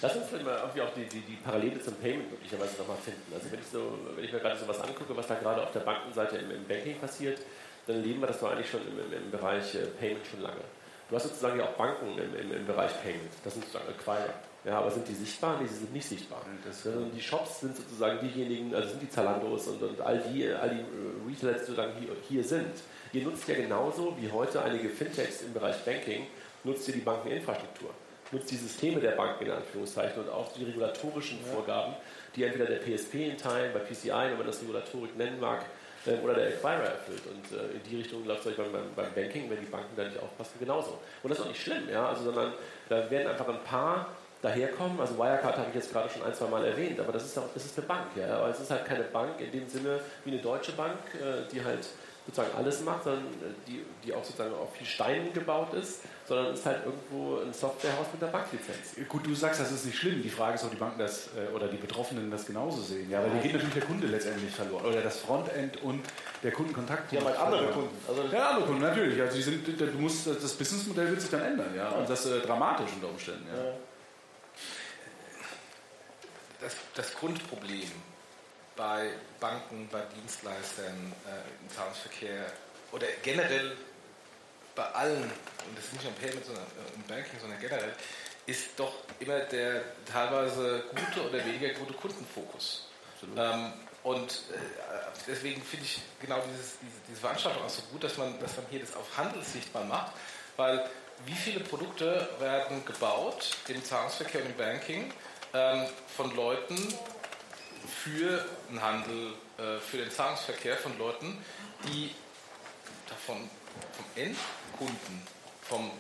Lass uns vielleicht mal irgendwie auch die, die, die Parallele zum Payment möglicherweise nochmal finden. Also wenn ich, so, wenn ich mir gerade so was angucke, was da gerade auf der Bankenseite im, im Banking passiert, dann erleben wir das doch eigentlich schon im, im, im Bereich äh, Payment schon lange. Du hast sozusagen ja auch Banken im, Bereich Payment. Das sind sozusagen Acquirer. Ja, aber sind die sichtbar? Nee, sie sind nicht sichtbar. Äh, die Shops sind sozusagen diejenigen, also sind die Zalandos und, und all die, all die äh, Retailer, die sozusagen hier, hier sind. Ihr nutzt ja genauso wie heute einige Fintechs im Bereich Banking, nutzt ihr die Bankeninfrastruktur nutzt die Systeme der Banken in Anführungszeichen und auch die regulatorischen. Vorgaben, die entweder der PSP in Teilen, bei PCI, wenn man das Regulatorik nennen mag, ähm, oder der Acquirer erfüllt. Und äh, in die Richtung läuft es beim, beim Banking, wenn die Banken da nicht aufpassen, genauso. Und das ist auch nicht schlimm, ja, also, sondern da werden einfach ein paar daherkommen. Also Wirecard habe ich jetzt gerade schon ein, zwei Mal erwähnt, aber das ist, auch, das ist eine Bank, ja, aber es ist halt keine Bank in dem Sinne wie eine deutsche Bank, äh, die halt sozusagen alles macht, sondern äh, die, die auch sozusagen auf viel Steinen gebaut ist, sondern ist halt irgendwo ein Softwarehaus mit der Banklizenz. Gut, du sagst, das ist nicht schlimm. Die Frage ist, ob die Banken das äh, oder die Betroffenen das genauso sehen. Ja, weil hier geht natürlich der Kunde letztendlich verloren. Oder das Frontend und der Kundenkontakt. Haben halt andere Kunden. Also ja, andere Kunden, natürlich. Also die sind, du musst, das Businessmodell wird sich dann ändern, ja. Und das äh, dramatisch unter Umständen, ja. Das, das Grundproblem bei Banken, bei Dienstleistern äh, im Zahlungsverkehr oder generell bei allen, und das ist nicht nur im Payment, sondern äh, im Banking, sondern generell, ist doch immer der teilweise gute oder weniger gute Kundenfokus. Ähm, und äh, deswegen finde ich genau dieses, diese, diese, Veranstaltung auch so gut, dass man, dass man hier das auf Handel sichtbar macht, weil wie viele Produkte werden gebaut im Zahlungsverkehr und im Banking ähm, von Leuten, für den Handel, äh, für den Zahlungsverkehr von Leuten, die davon vom Endkunden, vom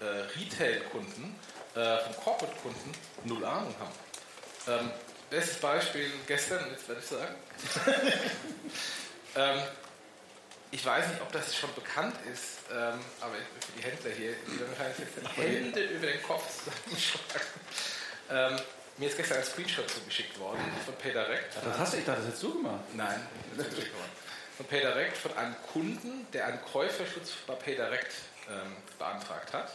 äh, Retail-Kunden, äh, vom Corporate-Kunden null Ahnung haben. Ähm, bestes Beispiel gestern, jetzt werde ich sagen. ähm, ich weiß nicht, ob das schon bekannt ist, ähm, aber für die Händler hier, die werden wahrscheinlich jetzt die Hände über den Kopf zusammenschlagen. Ähm, mir ist gestern ein Screenshot zugeschickt worden von PayDirect. Das hast du, ich dachte, das hättest du gemacht. Nein, das ist worden. Von PayDirect, von einem Kunden, der einen Käuferschutz bei PayDirect ähm, beantragt hat.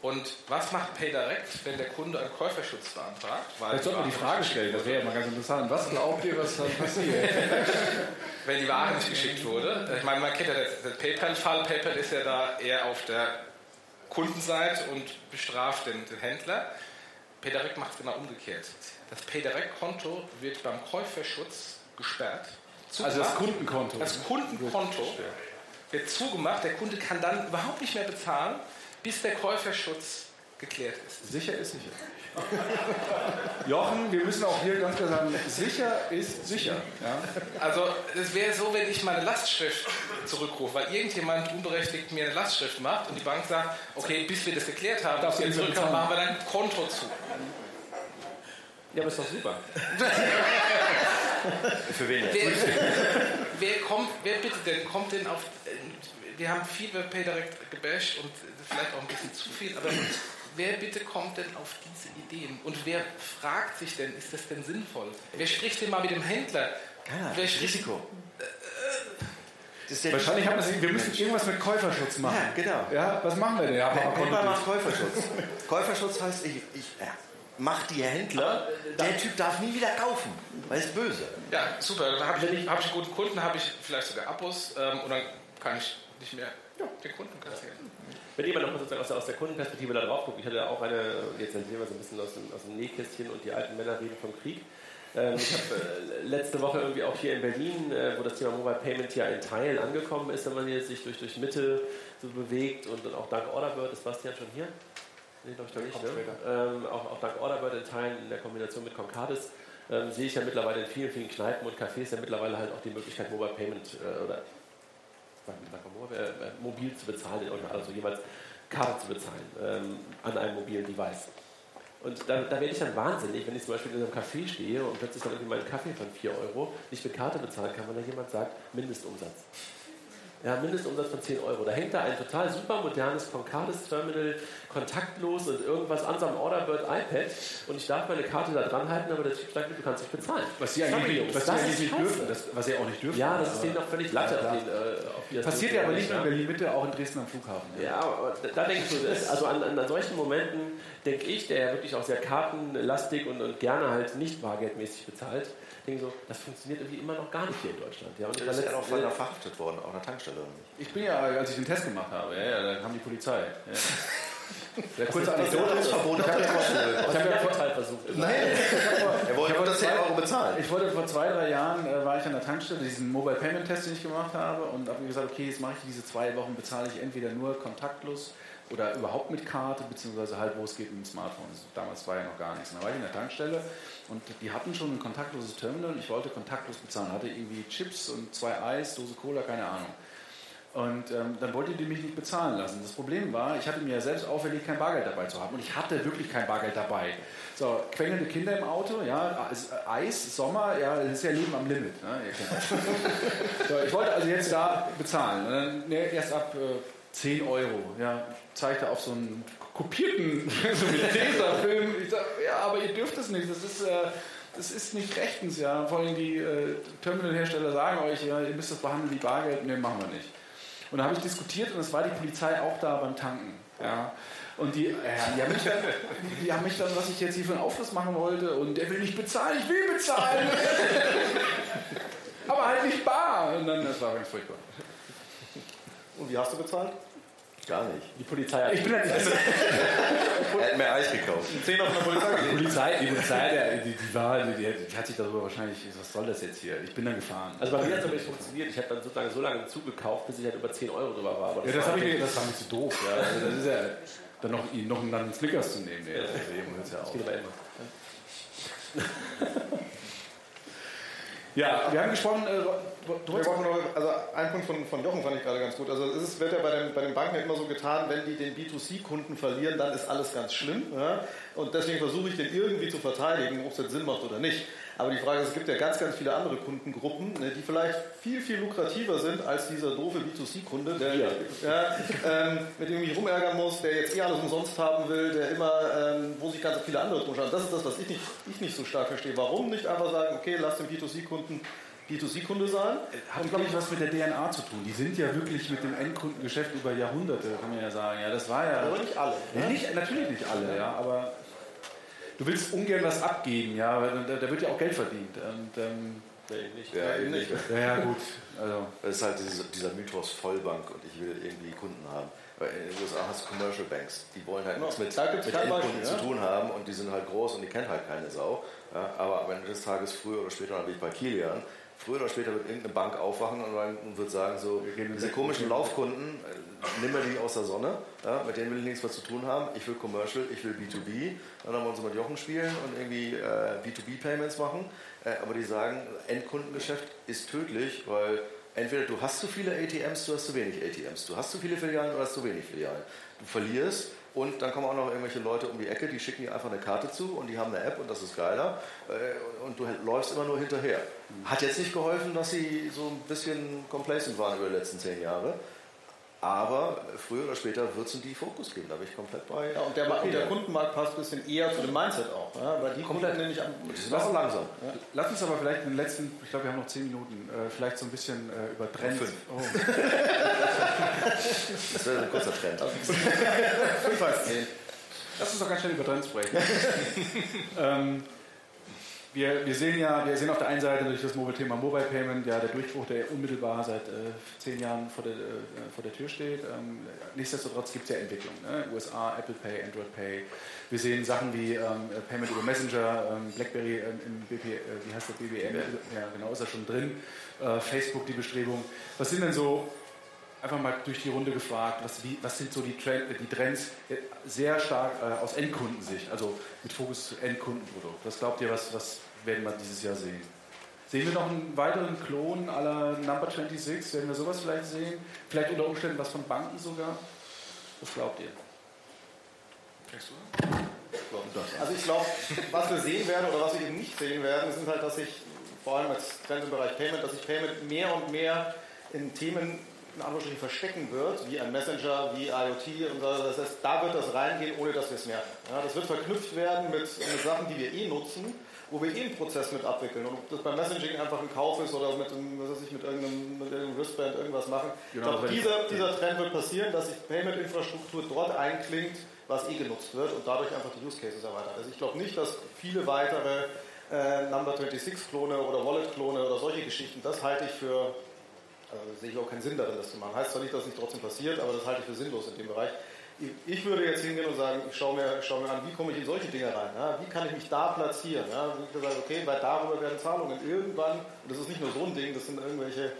Und was macht PayDirect, wenn der Kunde einen Käuferschutz beantragt? Weil Jetzt sollten wir die Frage stellen, das wäre ja mal ganz interessant. Was glaubt ihr, was dann passiert? wenn die Ware nicht geschickt wurde. Ich meine, man kennt ja den PayPal-Fall. PayPal ist ja da eher auf der Kundenseite und bestraft den, den Händler. PayDirect macht es genau umgekehrt. Das PayDirect-Konto wird beim Käuferschutz gesperrt. Zugemacht. Also das Kundenkonto. Das Kundenkonto wird zugemacht. Der Kunde kann dann überhaupt nicht mehr bezahlen, bis der Käuferschutz geklärt ist. Sicher ist sicher. Jochen, wir müssen auch hier ganz klar sagen, sicher ist sicher. Ja? Also es wäre so, wenn ich meine Lastschrift zurückrufe, weil irgendjemand unberechtigt mir eine Lastschrift macht und die Bank sagt, okay, bis wir das geklärt haben, dass wir zurückkommen, machen wir dein Konto zu. Ja, aber ist doch super. Für wen? Wer, wer, kommt, wer bitte denn, kommt denn auf, wir haben viel WebPay direkt gebasht und vielleicht auch ein bisschen zu viel, aber wer bitte kommt denn auf diese Ideen? Und wer fragt sich denn, ist das denn sinnvoll? Wer spricht denn mal mit dem Händler? Keiner. Wer spricht, Risiko. Ja Wahrscheinlich haben wir, wir müssen irgendwas mit Käuferschutz machen. Ja, genau. Ja, was machen wir denn? Ja, Paypal macht Käuferschutz. Käuferschutz heißt, ich, ich ja, mach die Händler, der Typ darf nie wieder kaufen, weil es böse. Ja, super. Dann habe ich, hab ich einen guten Kunden, habe ich vielleicht sogar Abos ähm, und dann kann ich nicht mehr ja, den Kunden kassieren. Wenn jemand noch sozusagen aus der, aus der Kundenperspektive da drauf guckt, ich hatte auch eine, jetzt sehen wir so ein bisschen aus dem, aus dem Nähkästchen und die alten Männer reden vom Krieg. Ähm, ich habe äh, letzte Woche irgendwie auch hier in Berlin, äh, wo das Thema Mobile Payment ja in Teilen angekommen ist, wenn man hier sich durch, durch Mitte so bewegt und dann auch dank Orderbird, ist Bastian schon hier? Nee, glaube ich noch nicht. Ne? Ähm, auch, auch dank Orderbird in Teilen in der Kombination mit Concardis ähm, sehe ich ja mittlerweile in vielen, vielen Kneipen und Cafés ja mittlerweile halt auch die Möglichkeit, Mobile Payment äh, oder äh, mobil zu bezahlen, also jeweils Karte zu bezahlen ähm, an einem mobilen Device. Und da, da werde ich dann wahnsinnig, wenn ich zum Beispiel in einem Café stehe und plötzlich dann irgendwie meinen Kaffee von 4 Euro nicht mit Karte bezahlen kann, weil da jemand sagt, Mindestumsatz. Ja, Mindestumsatz von 10 Euro. Da hängt da ein total super modernes Concardis-Terminal, kontaktlos und irgendwas an seinem Orderbird iPad und ich darf meine Karte da dran halten, aber der Typ sagt, du kannst nicht bezahlen. Was sie eigentlich, was sie eigentlich nicht dürfen. Das, was sie auch nicht dürfen. Ja, das ist denen doch völlig Latte ja, auf, den, äh, auf Passiert ja aber nicht nur in Berlin-Mitte, auch in Dresden am Flughafen. Ja, ja aber da, da denke ich so, also an, an, solchen Momenten denke ich, der ja wirklich auch sehr kartenlastig und, und gerne halt nicht bargeldmäßig bezahlt, denke so, das funktioniert irgendwie immer noch gar nicht hier in Deutschland. Ja, und ja, das ist ja auch vorher verhaftet worden, auch an der Tankstelle. Ich bin ja, als ich den Test gemacht habe, ja, ja, da kam die Polizei. Ja. Der kurze Anekdote ist verboten. Ich habe ja Vorteil versucht. Nein, er wollte nur 10 Euro bezahlen. Ich wollte vor zwei, drei Jahren, äh, war ich an der Tankstelle, diesen Mobile Payment Test, den ich gemacht habe, und habe mir gesagt, okay, jetzt mache ich diese zwei Wochen, bezahle ich entweder nur kontaktlos oder überhaupt mit Karte, beziehungsweise halt, wo es geht mit dem Smartphone. Damals war ja noch gar nichts. Und dann war ich in der Tankstelle und die hatten schon ein kontaktloses Terminal und ich wollte kontaktlos bezahlen. Hatte irgendwie Chips und zwei Eis, Dose Cola, keine Ahnung. Und ähm, dann wollte die mich nicht bezahlen lassen. Das Problem war, ich hatte mir ja selbst auferlegt, kein Bargeld dabei zu haben. Und ich hatte wirklich kein Bargeld dabei. So, quengelnde Kinder im Auto, ja, Eis, Sommer, ja, das ist ja Leben am Limit. Ne? so, ich wollte also jetzt da bezahlen. Und dann, ne, erst ab äh, 10 Euro, ja, zeigte auf so einen kopierten so Tesafilm. Ich sage, ja, aber ihr dürft es nicht. Das ist, äh, das ist nicht rechtens, ja. Vor allem die äh, Terminalhersteller sagen euch, ja, ihr müsst das behandeln wie Bargeld. Ne, machen wir nicht. Und da habe ich diskutiert und es war die Polizei auch da beim Tanken. Ja. Und die, äh, die, haben mich dann, die haben mich dann, was ich jetzt hier für einen Aufschluss machen wollte, und der will nicht bezahlen, ich will bezahlen. Aber halt nicht bar. Und dann, das war ganz furchtbar. Und wie hast du bezahlt? Gar nicht. Die Polizei hat. Ich bin halt nicht. er hat mir Eis gekauft. Zehn auf der Polizei. Die Polizei, die, Polizei die, die, war, die, die, hat sich darüber wahrscheinlich, was soll das jetzt hier? Ich bin dann gefahren. Also bei mir hat es aber nicht funktioniert. Ich habe dann sozusagen so lange zugekauft, bis ich halt über 10 Euro drüber war. Aber das ja, das, ich, das war mir zu doof. Ja. Also das ist ja dann noch, noch einen Snickers zu nehmen. Ja. Das, ja das geht aber immer. Ja, wir haben gesprochen. Äh, wir noch, also ein Punkt von, von Jochen fand ich gerade ganz gut. Also es ist, wird ja bei den, bei den Banken immer so getan, wenn die den B2C-Kunden verlieren, dann ist alles ganz schlimm. Ja? Und deswegen versuche ich den irgendwie zu verteidigen, ob es jetzt Sinn macht oder nicht. Aber die Frage ist, es gibt ja ganz, ganz viele andere Kundengruppen, ne, die vielleicht viel, viel lukrativer sind als dieser doofe B2C-Kunde, der ja. Ja, ähm, mit dem ich mich rumärgern muss, der jetzt eh alles umsonst haben will, der immer, ähm, wo sich ganz viele andere drum schauen. Das ist das, was ich nicht, ich nicht so stark verstehe. Warum nicht einfach sagen, okay, lass den B2C-Kunden B2C-Kunde sein. Hat, glaube ich, was mit der DNA zu tun. Die sind ja wirklich mit dem Endkundengeschäft über Jahrhunderte, kann man ja sagen. Ja, das war ja. Aber nicht alle. Ne? Nicht, natürlich nicht alle, ja, aber du willst ungern was abgeben, ja, da, da wird ja auch Geld verdient. Und, ähm, nicht. Ja, eben nicht. Ja, ja, gut. Also. Das ist halt dieser, dieser Mythos Vollbank und ich will irgendwie Kunden haben. Weil in den USA hast du Commercial Banks, die wollen halt nichts mit, mit Endkunden zu tun haben und die sind halt groß und die kennen halt keine Sau. Ja, aber am Ende des Tages, früher oder später, dann bin ich bei Kilian, früher oder später wird irgendeine Bank aufwachen und wird sagen, so, diese komischen Laufkunden, äh, nimm mir die aus der Sonne, ja, mit denen will ich nichts mehr zu tun haben, ich will Commercial, ich will B2B, dann haben wir uns mit Jochen spielen und irgendwie äh, B2B-Payments machen, äh, aber die sagen, Endkundengeschäft ist tödlich, weil entweder du hast zu viele ATMs, du hast zu wenig ATMs, du hast zu viele Filialen oder hast zu wenig Filialen. Du verlierst und dann kommen auch noch irgendwelche Leute um die Ecke, die schicken dir einfach eine Karte zu und die haben eine App und das ist geiler. Äh, und du läufst immer nur hinterher. Hat jetzt nicht geholfen, dass sie so ein bisschen complacent waren über die letzten zehn Jahre. Aber früher oder später wird es einen Defokus geben, da bin ich komplett bei. Ja, und der, okay, der Kundenmarkt passt ein bisschen eher zu dem Mindset auch. Ja, weil die komplett nämlich an. Die sind auch langsam. Ja. Lass uns aber vielleicht in den letzten, ich glaube, wir haben noch zehn Minuten, äh, vielleicht so ein bisschen äh, über Trends. Fünf. Oh. das wäre ein kurzer Trend. Fünf als zehn. Lass uns doch ganz schnell über Trends sprechen. ähm, wir, wir, sehen ja, wir sehen auf der einen Seite durch das Mobile-Thema Mobile Payment, ja, der Durchbruch, der unmittelbar seit äh, zehn Jahren vor der, äh, vor der Tür steht. Ähm, nichtsdestotrotz gibt es ja Entwicklungen. Ne? USA, Apple Pay, Android Pay. Wir sehen Sachen wie ähm, Payment über Messenger, ähm, BlackBerry ähm, im BP, äh, wie heißt das, BBM, ja, genau, ist da schon drin. Äh, Facebook, die Bestrebung. Was sind denn so einfach mal durch die Runde gefragt, was, wie, was sind so die, Trend, die, Trends äh, sehr stark äh, aus Endkundensicht, also mit Fokus zu Endkundenprodukt. Was glaubt ihr, was, was werden wir dieses Jahr sehen? Sehen wir noch einen weiteren Klon aller Number 26? Werden wir sowas vielleicht sehen? Vielleicht unter Umständen was von Banken sogar? Was glaubt ihr? Also ich glaube, was wir sehen werden oder was wir eben nicht sehen werden, sind halt, dass sich vor allem als Trend im Bereich Payment, dass sich Payment mehr und mehr in Themen in Anführungsstrichen verstecken wird, wie ein Messenger, wie IoT und so. Das heißt, da wird das reingehen, ohne dass wir es merken. Ja, das wird verknüpft werden mit, mit Sachen, die wir eh nutzen wo wir eh einen Prozess mit abwickeln. Und ob das beim Messaging einfach ein Kauf ist oder mit, was weiß ich, mit, irgendeinem, mit irgendeinem Wristband irgendwas machen. Genau, ich glaube, dieser, dieser Trend wird passieren, dass sich Payment-Infrastruktur dort einklingt, was eh genutzt wird und dadurch einfach die Use Cases erweitert. Also ich glaube nicht, dass viele weitere äh, Number 26-Klone oder Wallet-Klone oder solche Geschichten, das halte ich für, also sehe ich auch keinen Sinn darin, das zu machen. Heißt zwar nicht, dass es nicht trotzdem passiert, aber das halte ich für sinnlos in dem Bereich ich würde jetzt hingehen und sagen, ich schaue mir, schaue mir an, wie komme ich in solche Dinge rein? Ja? Wie kann ich mich da platzieren? Ja? Wie ich gesagt, okay, weil darüber werden Zahlungen irgendwann, und das ist nicht nur so ein Ding, das sind irgendwelche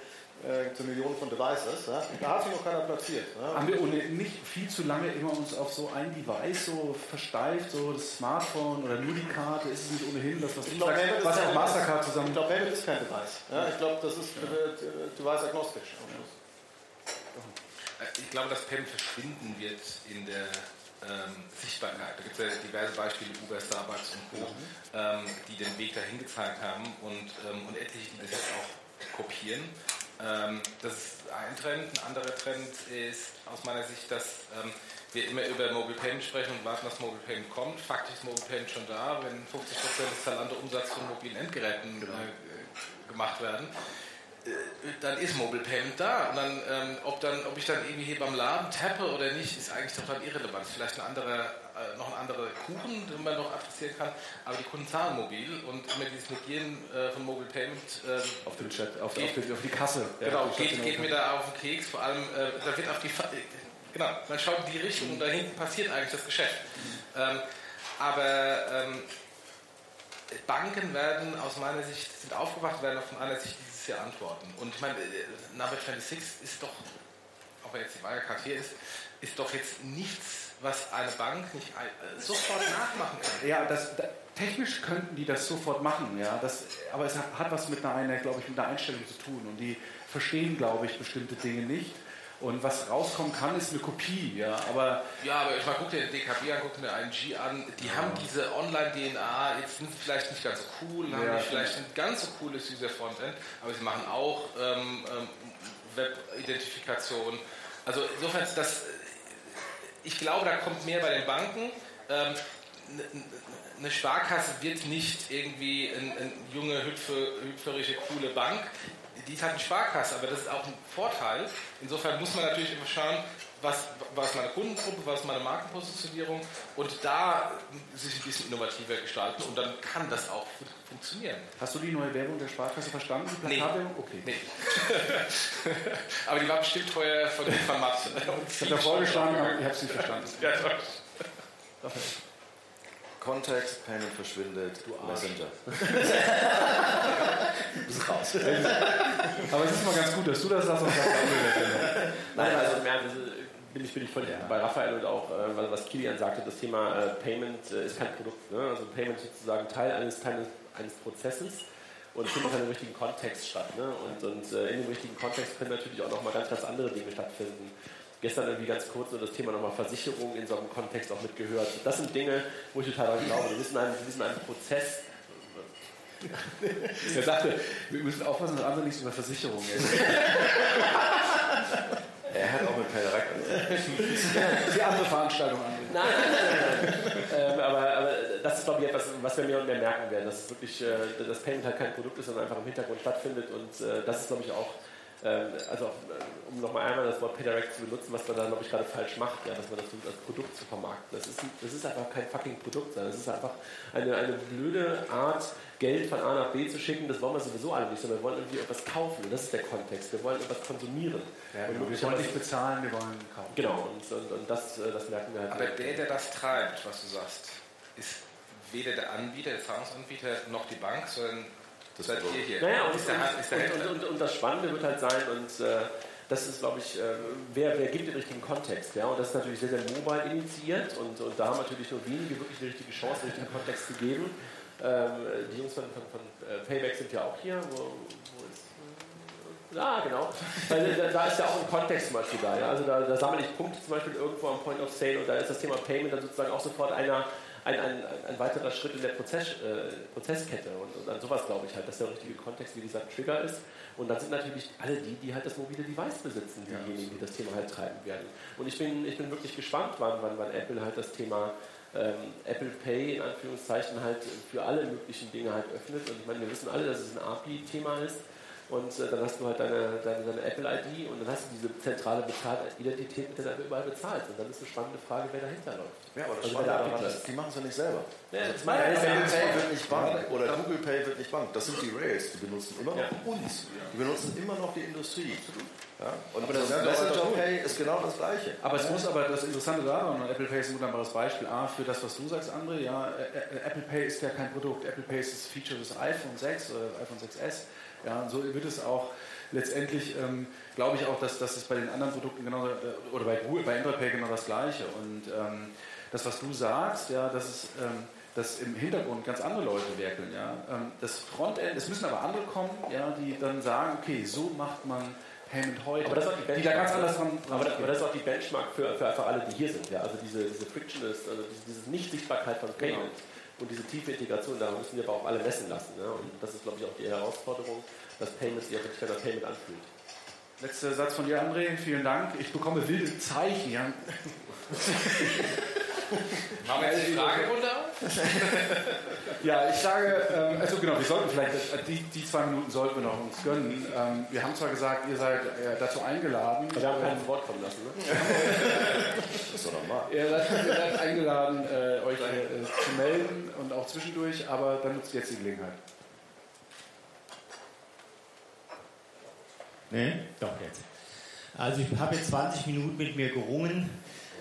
äh, zu Millionen von Devices, ja? da hat sich noch keiner platziert. Ja? Haben wir nicht viel zu lange immer uns auf so ein Device so versteift, so das Smartphone oder nur die Karte, ist es nicht ohnehin das, was ich glaube, was auch Mastercard zusammen... Ich glaube, Payment ist kein Device. Ja? Ich glaube, das ist äh, Device-agnostisch. Ich glaube, dass PEM verschwinden wird in der ähm, Sichtbarkeit. Da gibt es ja diverse Beispiele, Uber, Starbucks und Co., mhm. ähm, die den Weg dahin gezeigt haben und, ähm, und etliche, die das jetzt auch kopieren. Ähm, das ist ein Trend. Ein anderer Trend ist aus meiner Sicht, dass ähm, wir immer über Mobile Payment sprechen und warten, dass Mobile Payment kommt. Faktisch ist Mobile Payment schon da, wenn 50% des Zalando-Umsatzes von mobilen Endgeräten genau. äh, gemacht werden äh, dann ist Mobile Payment da. Und dann, ähm, ob, dann, ob ich dann irgendwie hier beim Laden tappe oder nicht, ist eigentlich total irrelevant. Vielleicht ein anderer, äh, noch ein anderer Kuchen, den man noch adressieren kann, aber die Kunden zahlen mobil und immer dieses Negieren äh, von Mobile Payment äh, auf, den Chat, auf, geht, auf, die, auf, die, Kasse. Genau, ja, geht, geht, mir da auf den Keks, vor allem, äh, da wird auf die, genau, man schaut in die Richtung und da hinten passiert eigentlich das Geschäft. Ähm, aber ähm, Banken werden aus meiner Sicht, sind aufgewacht, werden aus meiner Sicht dieses Jahr antworten. Und ich meine, äh, Number 26 ist doch, auch wenn jetzt die Wirecard hier ist, ist doch jetzt nichts, was eine Bank nicht äh, sofort nachmachen kann. Ja, das, da, technisch könnten die das sofort machen, ja. Das, aber es hat, was mit einer, glaube ich, mit einer Einstellung zu tun. Und die verstehen, glaube ich, bestimmte Dinge nicht. Und was rauskommen kann, ist eine Kopie, ja, aber... Ja, aber ich mal, guck dir den DKB an, guck dir den ING an, die ja. haben diese Online-DNA, jetzt sind sie vielleicht nicht ganz so cool, ja, haben nicht vielleicht ein ganz so cooles User-Frontend, aber sie machen auch ähm, ähm, Web-Identifikation. Also insofern, das, ich glaube, da kommt mehr bei den Banken. Ähm, eine Sparkasse wird nicht irgendwie eine ein junge, hüpfe, hüpferische, coole Bank die ist halt eine Sparkasse, aber das ist auch ein Vorteil. Insofern muss man natürlich immer schauen, was, was ist meine Kundengruppe, was ist meine Markenpositionierung und da sich ein bisschen innovativer gestalten und dann kann das auch funktionieren. Hast du die neue Werbung der Sparkasse verstanden? Die Nee. Okay. Nee. aber die war bestimmt teuer von dem Format. Ich habe da vorgeschlagen, aber ich habe es nicht verstanden. ja, doch. Kontext, Payment verschwindet, Messenger. bist raus. Aber es ist mal ganz gut, dass du das sagst und sagst andere Nein, also mehr, bin ich, bin ich ja. bei Raphael und auch, äh, was Kilian sagte, das Thema äh, Payment äh, ist kein Produkt. Ne? Also Payment ist sozusagen Teil eines, Teil eines Prozesses und findet halt im richtigen Kontext statt. Ne? Und, und äh, in dem richtigen Kontext können natürlich auch nochmal ganz, ganz andere Dinge stattfinden. Gestern irgendwie ganz kurz nur das Thema nochmal Versicherung in so einem Kontext auch mitgehört. Das sind Dinge, wo ich total daran glaube. Wir wissen einen, wir wissen einen Prozess. er sagte, wir müssen aufpassen, dass andere nichts über Versicherungen Er hat auch mit Pellerek Die andere Veranstaltung an. Nein, nein, nein. ähm, aber, aber, das ist, glaube ich, etwas, was wir mehr und mehr merken werden, dass wirklich, äh, das Payment halt kein Produkt ist, sondern einfach im Hintergrund stattfindet. Und äh, das ist, glaube ich, auch also äh, um nochmal einmal das Wort Pedirect zu benutzen, was man da, glaube ich, gerade falsch macht, ja, dass man das versucht, als Produkt zu vermarkten. Das ist, das ist einfach kein fucking Produkt, sondern das ist einfach eine, eine blöde Art, Geld von A nach B zu schicken. Das wollen wir sowieso alle nicht, sondern wir wollen irgendwie etwas kaufen. Und das ist der Kontext. Wir wollen etwas konsumieren. Ja, genau. Wir wollen nicht bezahlen, wir wollen kaufen. Genau, und, und, und das, äh, das merken wir halt. Aber der, der das treibt, was du sagst, ist weder der Anbieter, der Zahlungsanbieter, noch die Bank, sondern das seid ihr hier. Naja, und, und, und, und, das Spannende wird halt sein, und äh, das ist, glaube ich, äh, wer, wer gibt den richtigen Kontext. Ja? Und das ist natürlich sehr, sehr mobile initiiert und, und da haben natürlich nur wenige wirklich die richtige Chance, den richtigen Kontext zu geben. Ähm, die Jungs von, von, von äh, Payback sind ja auch hier. Wo, wo ist, äh, ah, genau. Also, da, da, ist ja auch ein Kontext zum Beispiel da. Ja? Also da, da sammle ich Punkte zum Beispiel irgendwo am Point of Sale und da ist das Thema Payment dann sozusagen auch sofort einer ein, ein, ein weiterer Schritt in der Prozess, äh, Prozesskette. Und, und, an sowas glaube ich halt, dass der richtige Kontext, wie gesagt, Trigger ist. Und dann sind natürlich alle die, die halt das mobile Device besitzen, diejenigen, die das Thema halt treiben werden. Und ich bin, ich bin wirklich gespannt, wann, wann, wann Apple halt das Thema ähm, Apple Pay in Anführungszeichen halt für alle möglichen Dinge halt öffnet. Und ich meine, wir wissen alle, dass es ein API-Thema ist. Und äh, dann hast du halt deine, deine, deine Apple-ID und dann hast du diese zentrale Identität, mit der du überall bezahlst. Und dann ist eine spannende Frage, wer dahinter läuft. Ja, aber das also Spannende ist, die machen es ja nicht selber. Ja, also, Apple Pay wird nicht Bank oder Google Pay wird nicht Bank. Das sind die Rails. Die benutzen immer noch ja. uns. Die benutzen immer noch die Industrie. Ja? Und aber das, das Messenger Pay ist genau das Gleiche. Aber es muss aber das Interessante daran, und Apple Pay ist ein wunderbares Beispiel, A, für das, was du sagst, André, ja, Apple Pay ist ja kein Produkt. Apple Pay ist das Feature des iPhone 6 oder iPhone 6S ja, und so wird es auch letztendlich, ähm, glaube ich auch, dass, dass es bei den anderen Produkten genau, oder bei, Google, bei Android Pay genau das Gleiche. Und ähm, das, was du sagst, ja, das ist, ähm, dass im Hintergrund ganz andere Leute werkeln. Ja. Ähm, das Frontend, es müssen aber andere kommen, ja, die dann sagen, okay, so macht man Payment heute. Aber das ist auch die, die da ganz anders dran, dran aber, aber, das ist auch die Benchmark für, für einfach alle, die hier sind. Ja. Also diese, diese Frictionless, also diese, diese Nicht-Sichtbarkeit von Payment. Genau und diese tiefe Integration, da müssen wir aber auch alle messen lassen. Ne? Und das ist, glaube ich, auch die Herausforderung, dass Payment sich wirklich an Payment anfühlt. Letzter Satz von dir, André. Vielen Dank. Ich bekomme wilde Zeichen. Ja. Haben wir jetzt die Frage runter? ja, ich sage, ähm, also genau, wir sollten vielleicht, äh, die, die zwei Minuten sollten wir noch uns gönnen. Ähm, wir haben zwar gesagt, ihr seid äh, dazu eingeladen. Wir haben kein Wort kommen lassen, ne? das ist doch normal. Ihr seid, ihr seid eingeladen, äh, euch äh, zu melden und auch zwischendurch, aber dann nutzt jetzt die Gelegenheit. Nee, doch jetzt. Also ich habe jetzt 20 Minuten mit mir gerungen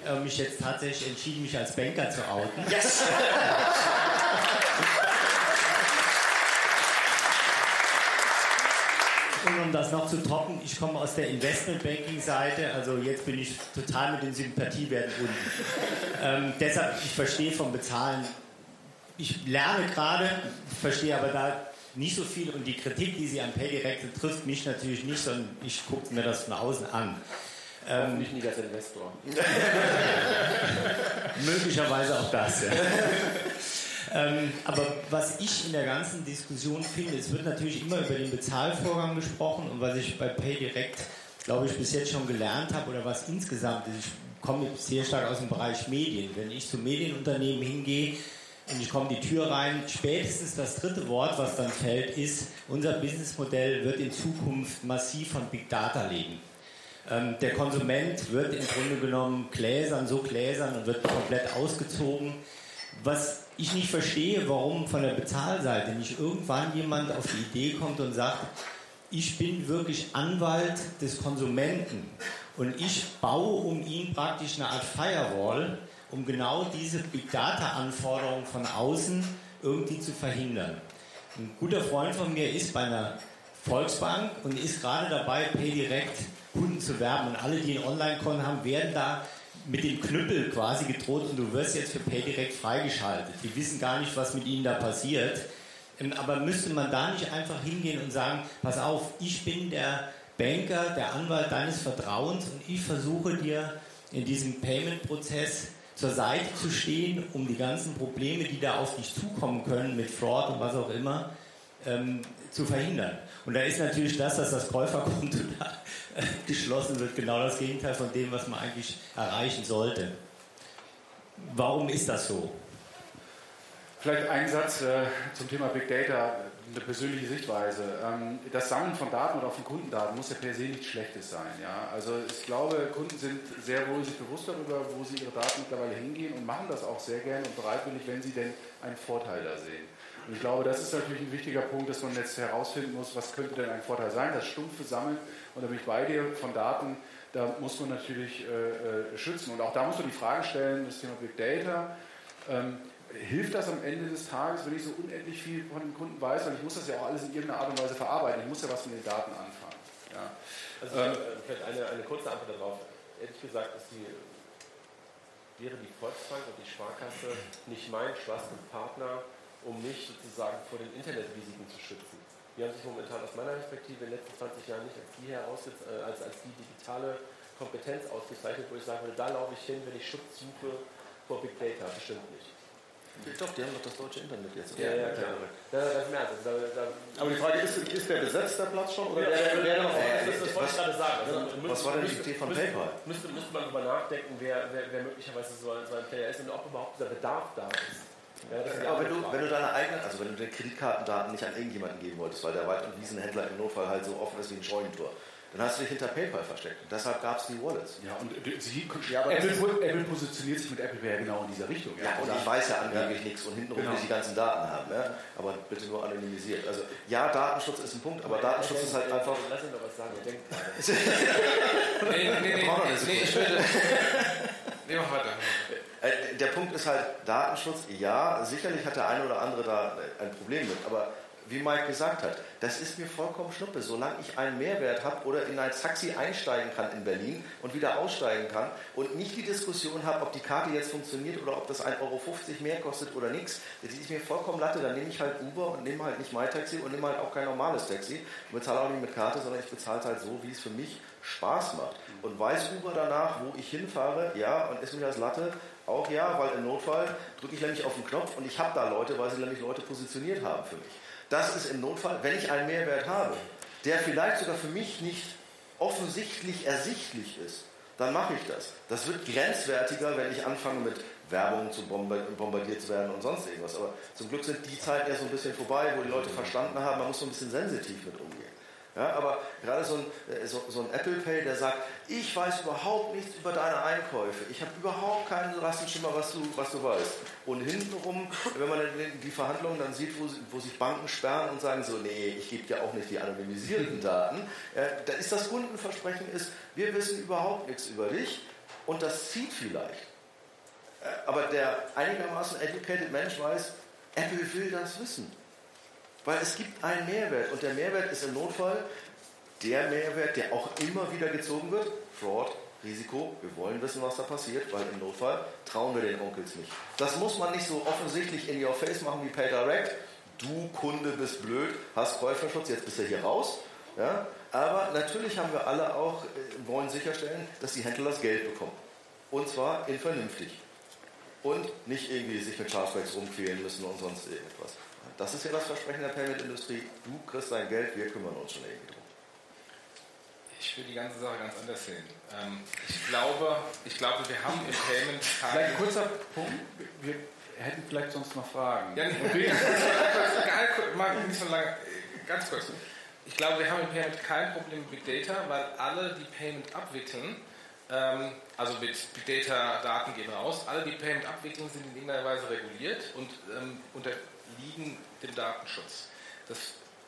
äh, mich jetzt tatsächlich entschieden, mich als Banker zu outen. Yes! Und um das noch zu toppen, ich komme aus der Investmentbanking-Seite, also jetzt bin ich total mit den Sympathiewerten unten. Ähm, deshalb, ich verstehe vom Bezahlen, ich lerne gerade, verstehe aber da nicht so viel und die Kritik, die Sie an PayDirect trifft mich natürlich nicht, sondern ich gucke mir das von außen an. Ähm, nicht nie als Investor. möglicherweise auch das. Ja. ähm, aber was ich in der ganzen Diskussion finde, es wird natürlich immer über den Bezahlvorgang gesprochen und was ich bei PayDirect, glaube ich, bis jetzt schon gelernt habe oder was insgesamt ist, ich komme sehr stark aus dem Bereich Medien. Wenn ich zu Medienunternehmen hingehe, und ich komme die Tür rein. Spätestens das dritte Wort, was dann fällt, ist, unser Businessmodell wird in Zukunft massiv von Big Data leben. Ähm, der Konsument wird im Grunde genommen gläsern, so gläsern und wird komplett ausgezogen. Was ich nicht verstehe, warum von der Bezahlseite nicht irgendwann jemand auf die Idee kommt und sagt, ich bin wirklich Anwalt des Konsumenten und ich baue um ihn praktisch eine Art Firewall um genau diese Big Data-Anforderungen von außen irgendwie zu verhindern. Ein guter Freund von mir ist bei einer Volksbank und ist gerade dabei, PayDirect Kunden zu werben. Und alle, die ein Online-Konto haben, werden da mit dem Knüppel quasi gedroht und du wirst jetzt für PayDirect freigeschaltet. Die wissen gar nicht, was mit ihnen da passiert. Ähm, aber müsste man da nicht einfach hingehen und sagen, pass auf, ich bin der Banker, der Anwalt deines Vertrauens und ich versuche dir in diesem Payment-Prozess zur Seite zu stehen, um die ganzen Probleme, die da auf dich zukommen können mit Fraud und was auch immer, ähm, zu verhindern. Und da ist natürlich das, dass das Käuferkonto da äh, geschlossen wird, genau das Gegenteil von dem, was man eigentlich erreichen sollte. Warum ist das so? Vielleicht ein Satz äh, zum Thema Big Data, eine persönliche Sichtweise. Ähm, das Sammeln von Daten oder auch von Kundendaten muss ja per se nichts Schlechtes sein. Ja? Also ich glaube, Kunden sind sehr wohl sich bewusst darüber, wo sie ihre Daten mittlerweile hingehen und machen das auch sehr gerne und bereitwillig, wenn sie denn einen Vorteil da sehen. Und ich glaube, das ist natürlich ein wichtiger Punkt, dass man jetzt herausfinden muss, was könnte denn ein Vorteil sein. Das stumpfe Sammeln, und da bei dir, von Daten, da muss man natürlich äh, äh, schützen. Und auch da muss man die Frage stellen, das Thema Big Data, ähm, hilft das am Ende des Tages, wenn ich so unendlich viel von dem Kunden weiß, weil ich muss das ja auch alles in irgendeiner Art und Weise verarbeiten, ich muss ja was mit den Daten anfangen. Ja. Also ähm, vielleicht eine, eine kurze Antwort darauf. Ehrlich gesagt die, wäre die Volksbank und die Sparkasse nicht mein Trusted Partner, um mich sozusagen vor den Internetrisiken zu schützen. Die haben sich momentan aus meiner Perspektive in den letzten 20 Jahren nicht als die heraus, äh, als, als die digitale Kompetenz ausgezeichnet, wo ich würde, da laufe ich hin, wenn ich Schutz suche vor Big Data. Bestimmt nicht. Doch, die haben doch das deutsche Internet jetzt. Ja, ja, klar. Ja, das merkt also, da, da Aber die Frage ist, ist der besetzt, der Platz schon? Oder ja, der, der, noch das, das wollte ich gerade sagen. Also, was müsste, war denn die Idee von müsste, PayPal? Müsste, müsste man darüber nachdenken, wer, wer, wer möglicherweise so ein, so ein Player ist und ob überhaupt dieser Bedarf da ist. Ja, aber wenn du, wenn du deine eigenen, also wenn du deine Kreditkartendaten nicht an irgendjemanden geben wolltest, weil der Wald- und Wiesenhändler im Notfall halt so offen ist wie ein Scheunentor, dann hast du dich hinter PayPal versteckt. Und deshalb gab es die Wallets. Ja, und sie, ja, Apple, Apple, positioniert sich mit Apple Pay genau in dieser Richtung. Ja, und ich weiß ja angeblich ja. nichts und hintenrum genau. will ich die ganzen Daten haben. Ja? Aber bitte nur anonymisiert. Also ja, Datenschutz ist ein Punkt, aber Datenschutz ist halt einfach... Lass ihn doch was sagen, denkt gerade. nee, nee, nee, nee, nee, ich würde... Nee, mach weiter. Äh, der Punkt ist halt, Datenschutz, ja, sicherlich hat der eine oder andere da ein Problem mit, aber wie Mike gesagt hat, das ist mir vollkommen schnuppe. Solange ich einen Mehrwert habe oder in ein Taxi einsteigen kann in Berlin und wieder aussteigen kann und nicht die Diskussion habe, ob die Karte jetzt funktioniert oder ob das 1,50 Euro mehr kostet oder nichts, das ist mir vollkommen Latte. Dann nehme ich halt Uber und nehme halt nicht MyTaxi und nehme halt auch kein normales Taxi. Ich bezahle auch nicht mit Karte, sondern ich bezahle es halt so, wie es für mich Spaß macht. Und weiß Uber danach, wo ich hinfahre, ja, und ist mir das Latte, auch ja, weil im Notfall drücke ich nämlich auf den Knopf und ich habe da Leute, weil sie nämlich Leute positioniert haben für mich. Das ist im Notfall, wenn ich einen Mehrwert habe, der vielleicht sogar für mich nicht offensichtlich ersichtlich ist, dann mache ich das. Das wird grenzwertiger, wenn ich anfange mit Werbung zu bombardiert zu werden und sonst irgendwas. Aber zum Glück sind die Zeiten ja so ein bisschen vorbei, wo die Leute verstanden haben, man muss so ein bisschen sensitiv mit umgehen. Ja, aber gerade so ein, äh, so, so, ein Apple Pay, der sagt, ich weiß überhaupt nichts über deine Einkäufe, ich habe überhaupt keinen Rassenschimmer, was du, was du weißt. Und hintenrum, wenn man die Verhandlungen dann sieht, wo, wo sich Banken sperren und sagen so, nee, ich gebe dir auch nicht die anonymisierten Daten, äh, da ist das Kundenversprechen ist, wir wissen überhaupt nichts über dich und das zieht vielleicht. Äh, aber der einigermaßen educated Mensch weiß, Apple will das wissen. Weil es gibt einen Mehrwert und der Mehrwert ist im Notfall der Mehrwert, der auch immer wieder gezogen wird. Fraud, Risiko, wir wollen wissen, was da passiert, weil im Notfall trauen wir den Onkels nicht. Das muss man nicht so offensichtlich in your face machen wie PayDirect. Du Kunde bist blöd, hast Käuferschutz, jetzt bist du hier raus. Ja? Aber natürlich haben wir alle auch, äh, wollen sicherstellen, dass die Händler das Geld bekommen. Und zwar in vernünftig. Und nicht irgendwie sich mit Chargebacks rumquälen müssen und sonst irgendetwas. Das ist ja das Versprechen der Payment-Industrie. Du kriegst dein Geld, wir kümmern uns schon irgendwie drum. Ich will die ganze Sache ganz anders sehen. Ähm, ich, glaube, ich glaube, wir haben im Payment Vielleicht ein kurzer Punkt. Wir hätten vielleicht sonst noch Fragen. Ja, nicht, so lange, ganz kurz. Ich glaube, wir haben im Payment kein Problem mit Big Data, weil alle, die Payment abwickeln, ähm, also mit Big Data Daten gehen raus, alle, die Payment abwickeln, sind in irgendeiner Weise reguliert und ähm, unter liegen dem Datenschutz. Das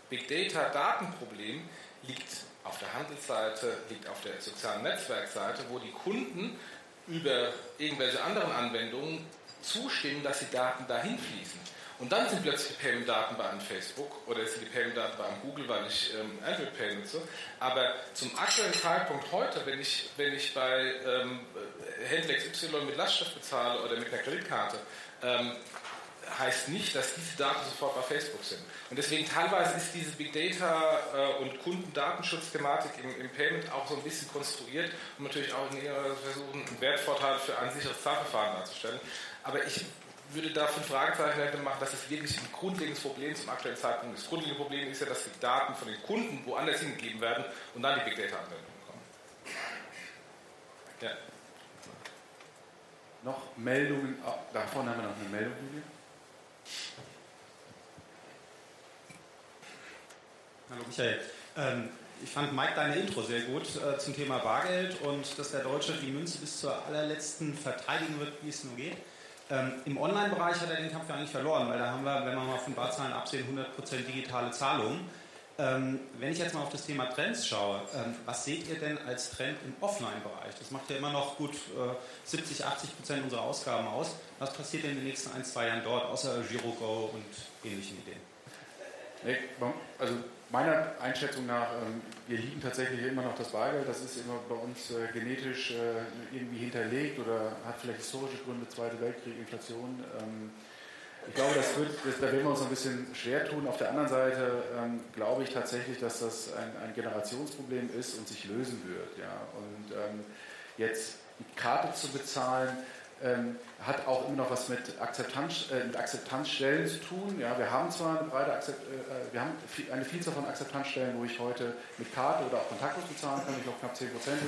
Big Data Datenproblem liegt auf der Handelsseite, liegt auf der sozialen Netzwerkseite, wo die Kunden über irgendwelche anderen Anwendungen zustimmen, dass die Daten dahin fließen. Und dann sind plötzlich die Payment-Daten bei einem Facebook oder sind die Payment-Daten bei einem Google, weil ich ähm, Android Pay nutze. Aber zum aktuellen Zeitpunkt heute, wenn ich, wenn ich bei ähm, Händler XY mit Lastschrift bezahle oder mit einer Kreditkarte, ähm, heißt nicht, dass diese Daten sofort bei Facebook sind. Und deswegen teilweise ist diese Big Data äh, und Kundendatenschutzthematik im, im, Payment auch so ein bisschen konstruiert, um natürlich auch in ihrer versuchen, einen Wertvorteil für ein sicheres Zahlverfahren darzustellen. Aber ich würde da fünf Fragezeichen machen, dass es wirklich ein grundlegendes Problem zum aktuellen Zeitpunkt ist. Das grundlegende Problem ist ja, dass die Daten von den Kunden woanders hingegeben werden und dann die Big Data-Anwendungen kommen. Ja. Noch Meldungen? Oh, da vorne haben wir noch eine Meldung, Julia. Hallo Michael. Ähm, ich fand Mike deine Intro sehr gut äh, zum Thema Bargeld und dass der Deutsche die Münze bis zur allerletzten verteidigen wird, wie es nur geht. Ähm, Im Online-Bereich hat er den Kampf ja eigentlich verloren, weil da haben wir, wenn wir mal von Barzahlen absehen, 100% digitale Zahlungen. Ähm, wenn ich jetzt mal auf das Thema Trends schaue, ähm, was seht ihr denn als Trend im Offline-Bereich? Das macht ja immer noch gut äh, 70, 80 Prozent unserer Ausgaben aus. Was passiert denn in den nächsten ein, zwei Jahren dort, außer GiroGo und ähnlichen Ideen? Also meiner Einschätzung nach, ähm, wir lieben tatsächlich immer noch das Bargeld. Das ist immer bei uns äh, genetisch äh, irgendwie hinterlegt oder hat vielleicht historische Gründe, Zweite Weltkrieg, Inflation. Ich glaube, das wird, das, da werden wir uns ein bisschen schwer tun. Auf der anderen Seite ähm, glaube ich tatsächlich, dass das ein, ein, Generationsproblem ist und sich lösen wird. Ja. Und ähm, jetzt die Karte zu bezahlen, ähm, hat auch immer noch was mit, Akzeptanz, äh, mit Akzeptanzstellen zu tun. Ja, wir haben zwar eine breite Akzept, äh, äh wir haben eine Vielzahl von Akzeptanzstellen, wo ich heute mit Karte oder auch kontaktlos bezahlen kann. Ich glaube knapp 10 Prozent,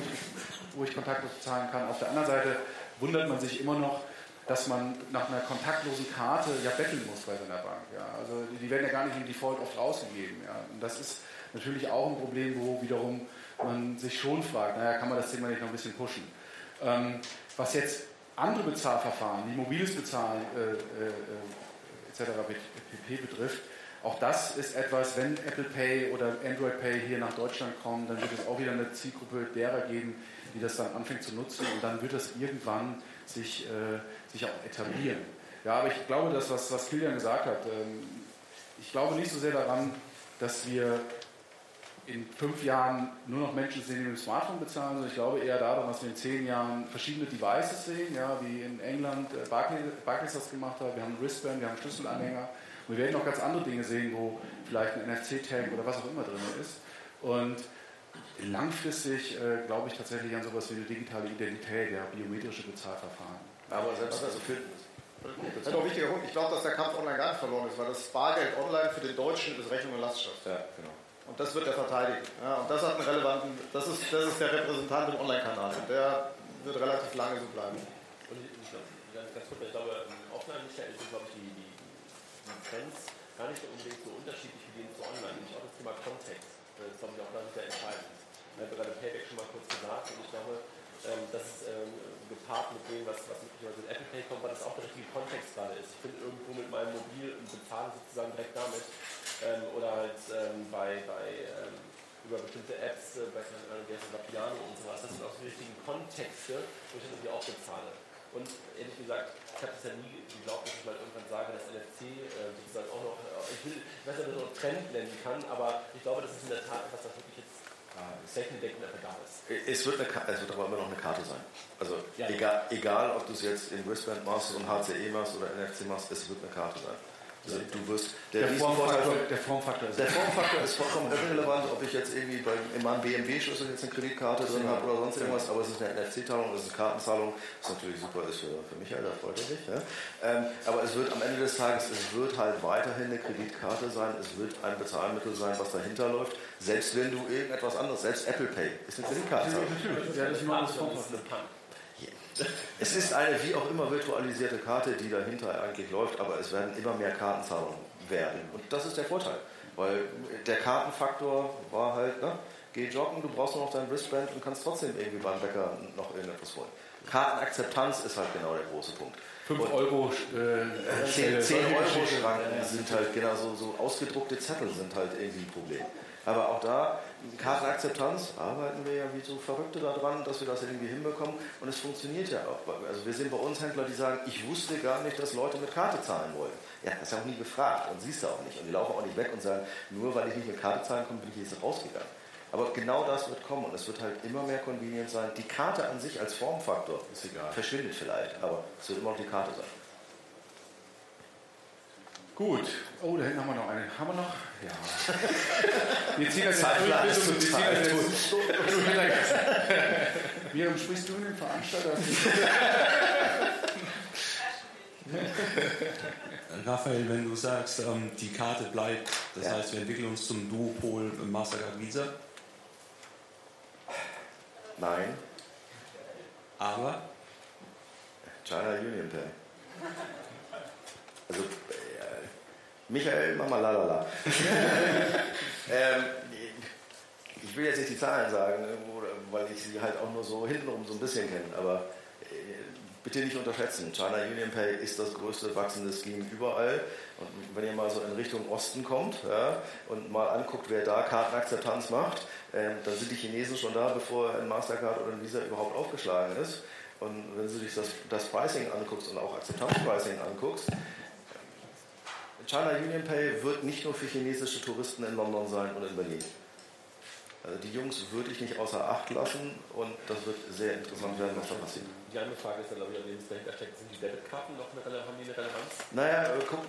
wo ich kontaktlos bezahlen kann. Auf der anderen Seite wundert man sich immer noch, dass man nach einer kontaktlosen Karte ja betteln muss bei seiner Bank. Ja. Also die werden ja gar nicht im Default oft rausgegeben. Ja. Und das ist natürlich auch ein Problem, wo wiederum man sich schon fragt, naja, kann man das Thema nicht noch ein bisschen pushen. Ähm, was jetzt andere Bezahlverfahren, wie mobiles Bezahlen äh, äh, etc. pp. betrifft, auch das ist etwas, wenn Apple Pay oder Android Pay hier nach Deutschland kommen, dann wird es auch wieder eine Zielgruppe derer geben, die das dann anfängt zu nutzen und dann wird das irgendwann sich, äh, sich auch etablieren. Ja, aber ich glaube, dass was, was Kilian gesagt hat, ähm, ich glaube nicht so sehr daran, dass wir in fünf Jahren nur noch Menschen sehen, die mit dem Smartphone bezahlen, sondern ich glaube eher daran, dass wir in zehn Jahren verschiedene Devices sehen, ja, wie in England äh, Barclays, Barclays das gemacht hat. Wir haben Wristband, wir haben Schlüsselanhänger. Und wir werden noch ganz andere Dinge sehen, wo vielleicht ein NFC-Tag oder was auch immer drin ist. Und langfristig äh, glaube ich tatsächlich an sowas wie eine digitale Identität, ja, biometrische Bezahlverfahren. Aber selbst also für, das ist noch ein wichtiger Punkt. Ich glaube, dass der Kampf online gar nicht verloren ist, weil das Bargeld online für den Deutschen ist Rechnung und Lastschrift. Ja, genau. Und das wird er verteidigen. Ja, und das hat einen relevanten, das ist, das ist der Repräsentant im Online-Kanal. Und der wird relativ lange so bleiben. Und ich, ich, ganz, kurz, ich glaube, offline ist ja, ist, glaube ich, die, die, die Trends gar nicht unbedingt so unterschiedlich wie zu online. Nämlich auch das Thema Kontext. Das ist, glaube ich, auch da sehr entscheidend. Ich habe gerade Payback schon mal kurz gesagt und ich glaube, ähm, dass ähm, gepaart mit dem, was, was in Apple Pay kommt, weil das auch der richtige Kontext gerade ist. Ich bin irgendwo mit meinem Mobil und bezahle sozusagen direkt damit ähm, oder halt ähm, bei, bei ähm, über bestimmte Apps, äh, bei Piano und sowas. Das sind auch die richtigen Kontexte, wo ich das irgendwie auch bezahle. Und ehrlich gesagt, ich habe das ja nie geglaubt, dass ich mal irgendwann sage, dass NFC äh, sozusagen auch noch, äh, ich, will, ich weiß nicht, ob ich das noch Trend nennen kann, aber ich glaube, das ist in der Tat etwas, was wirklich jetzt ist. Es wird, eine, es wird aber immer noch eine Karte sein. Also ja, egal, egal, ob du es jetzt in Wristband machst und HCE machst oder NFC machst, es wird eine Karte sein. Also du wirst, der, der, Formfaktor, der, Formfaktor, ist der Formfaktor ist vollkommen irrelevant, ob ich jetzt irgendwie bei, in meinem BMW-Schlüssel jetzt eine Kreditkarte drin habe oder sonst irgendwas, aber es ist eine NFC-Zahlung, es ist eine Kartenzahlung, was natürlich super ist für, für Michael, da freut er sich. Ja? Ähm, aber es wird am Ende des Tages, es wird halt weiterhin eine Kreditkarte sein, es wird ein Bezahlmittel sein, was dahinter läuft, selbst wenn du irgendetwas anderes, selbst Apple Pay ist eine Kreditkarte. Natürlich, ja, das ist immer das Formfaktor. Es ist eine wie auch immer virtualisierte Karte, die dahinter eigentlich läuft, aber es werden immer mehr Kartenzahlungen werden. Und das ist der Vorteil, weil der Kartenfaktor war halt, ne, geh joggen, du brauchst nur noch dein Wristband und kannst trotzdem irgendwie beim Bäcker noch irgendetwas holen. Kartenakzeptanz ist halt genau der große Punkt. 5 Euro äh, 10, 10 Euro Schranken sind halt genau so, so ausgedruckte Zettel sind halt irgendwie ein Problem. Aber auch da, Kartenakzeptanz, arbeiten wir ja wie so Verrückte daran, dass wir das irgendwie hinbekommen. Und es funktioniert ja auch. Also wir sehen bei uns Händler, die sagen, ich wusste gar nicht, dass Leute mit Karte zahlen wollen. Ja, das ist ja auch nie gefragt und siehst du auch nicht. Und die laufen auch nicht weg und sagen, nur weil ich nicht mit Karte zahlen komme, bin ich jetzt rausgegangen. Aber genau das wird kommen und es wird halt immer mehr convenient sein. Die Karte an sich als Formfaktor verschwindet vielleicht, aber es wird immer noch die Karte sein. Gut. Oh, da hinten haben wir noch eine. Haben wir noch? Ja. Wir ziehen das jetzt durch. Bis wir ziehen das jetzt. Miriam, sprichst du in den Veranstalter? Raphael, wenn du sagst, ähm, die Karte bleibt, das ja. heißt, wir entwickeln uns zum Duopol Mastercard Visa? Nein. Aber? China Union Pay. Also Michael, mach mal lalala. ähm, ich will jetzt nicht die Zahlen sagen, weil ich sie halt auch nur so hintenrum so ein bisschen kenne, aber äh, bitte nicht unterschätzen. China Union Pay ist das größte wachsende Scheme überall. Und wenn ihr mal so in Richtung Osten kommt ja, und mal anguckt, wer da Kartenakzeptanz macht, äh, dann sind die Chinesen schon da, bevor ein Mastercard oder ein Visa überhaupt aufgeschlagen ist. Und wenn du dich das, das Pricing anguckst und auch Akzeptanzpricing anguckst, China Union Pay wird nicht nur für chinesische Touristen in London sein und in Berlin. Also die Jungs würde ich nicht außer Acht lassen und das wird sehr interessant werden, was da passiert. Die andere Frage ist glaube ich, an dem es dahinter steckt, sind die Debitkarten noch eine, haben die eine Relevanz? Naja, äh, guck,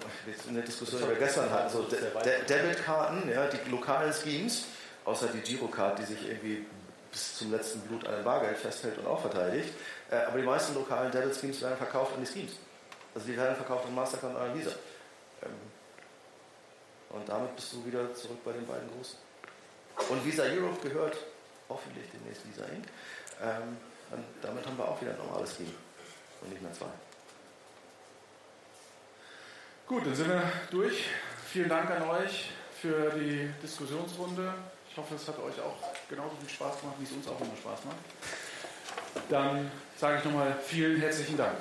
in der Diskussion, die wir gestern hatten, so De De Debitkarten, ja, die lokalen Schemes, außer die Girocard, die sich irgendwie bis zum letzten Blut an dem Bargeld festhält und auch verteidigt, äh, aber die meisten lokalen Debit-Schemes werden verkauft an die Schemes. Also die werden verkauft an Mastercard und an Visa. Und damit bist du wieder zurück bei den beiden Großen. Und Visa Europe gehört hoffentlich demnächst Visa Inc. Ähm, und damit haben wir auch wieder ein normales Team und nicht mehr zwei. Gut, dann sind wir durch. Vielen Dank an euch für die Diskussionsrunde. Ich hoffe, es hat euch auch genauso viel Spaß gemacht, wie es uns auch immer Spaß macht. Dann sage ich nochmal vielen herzlichen Dank.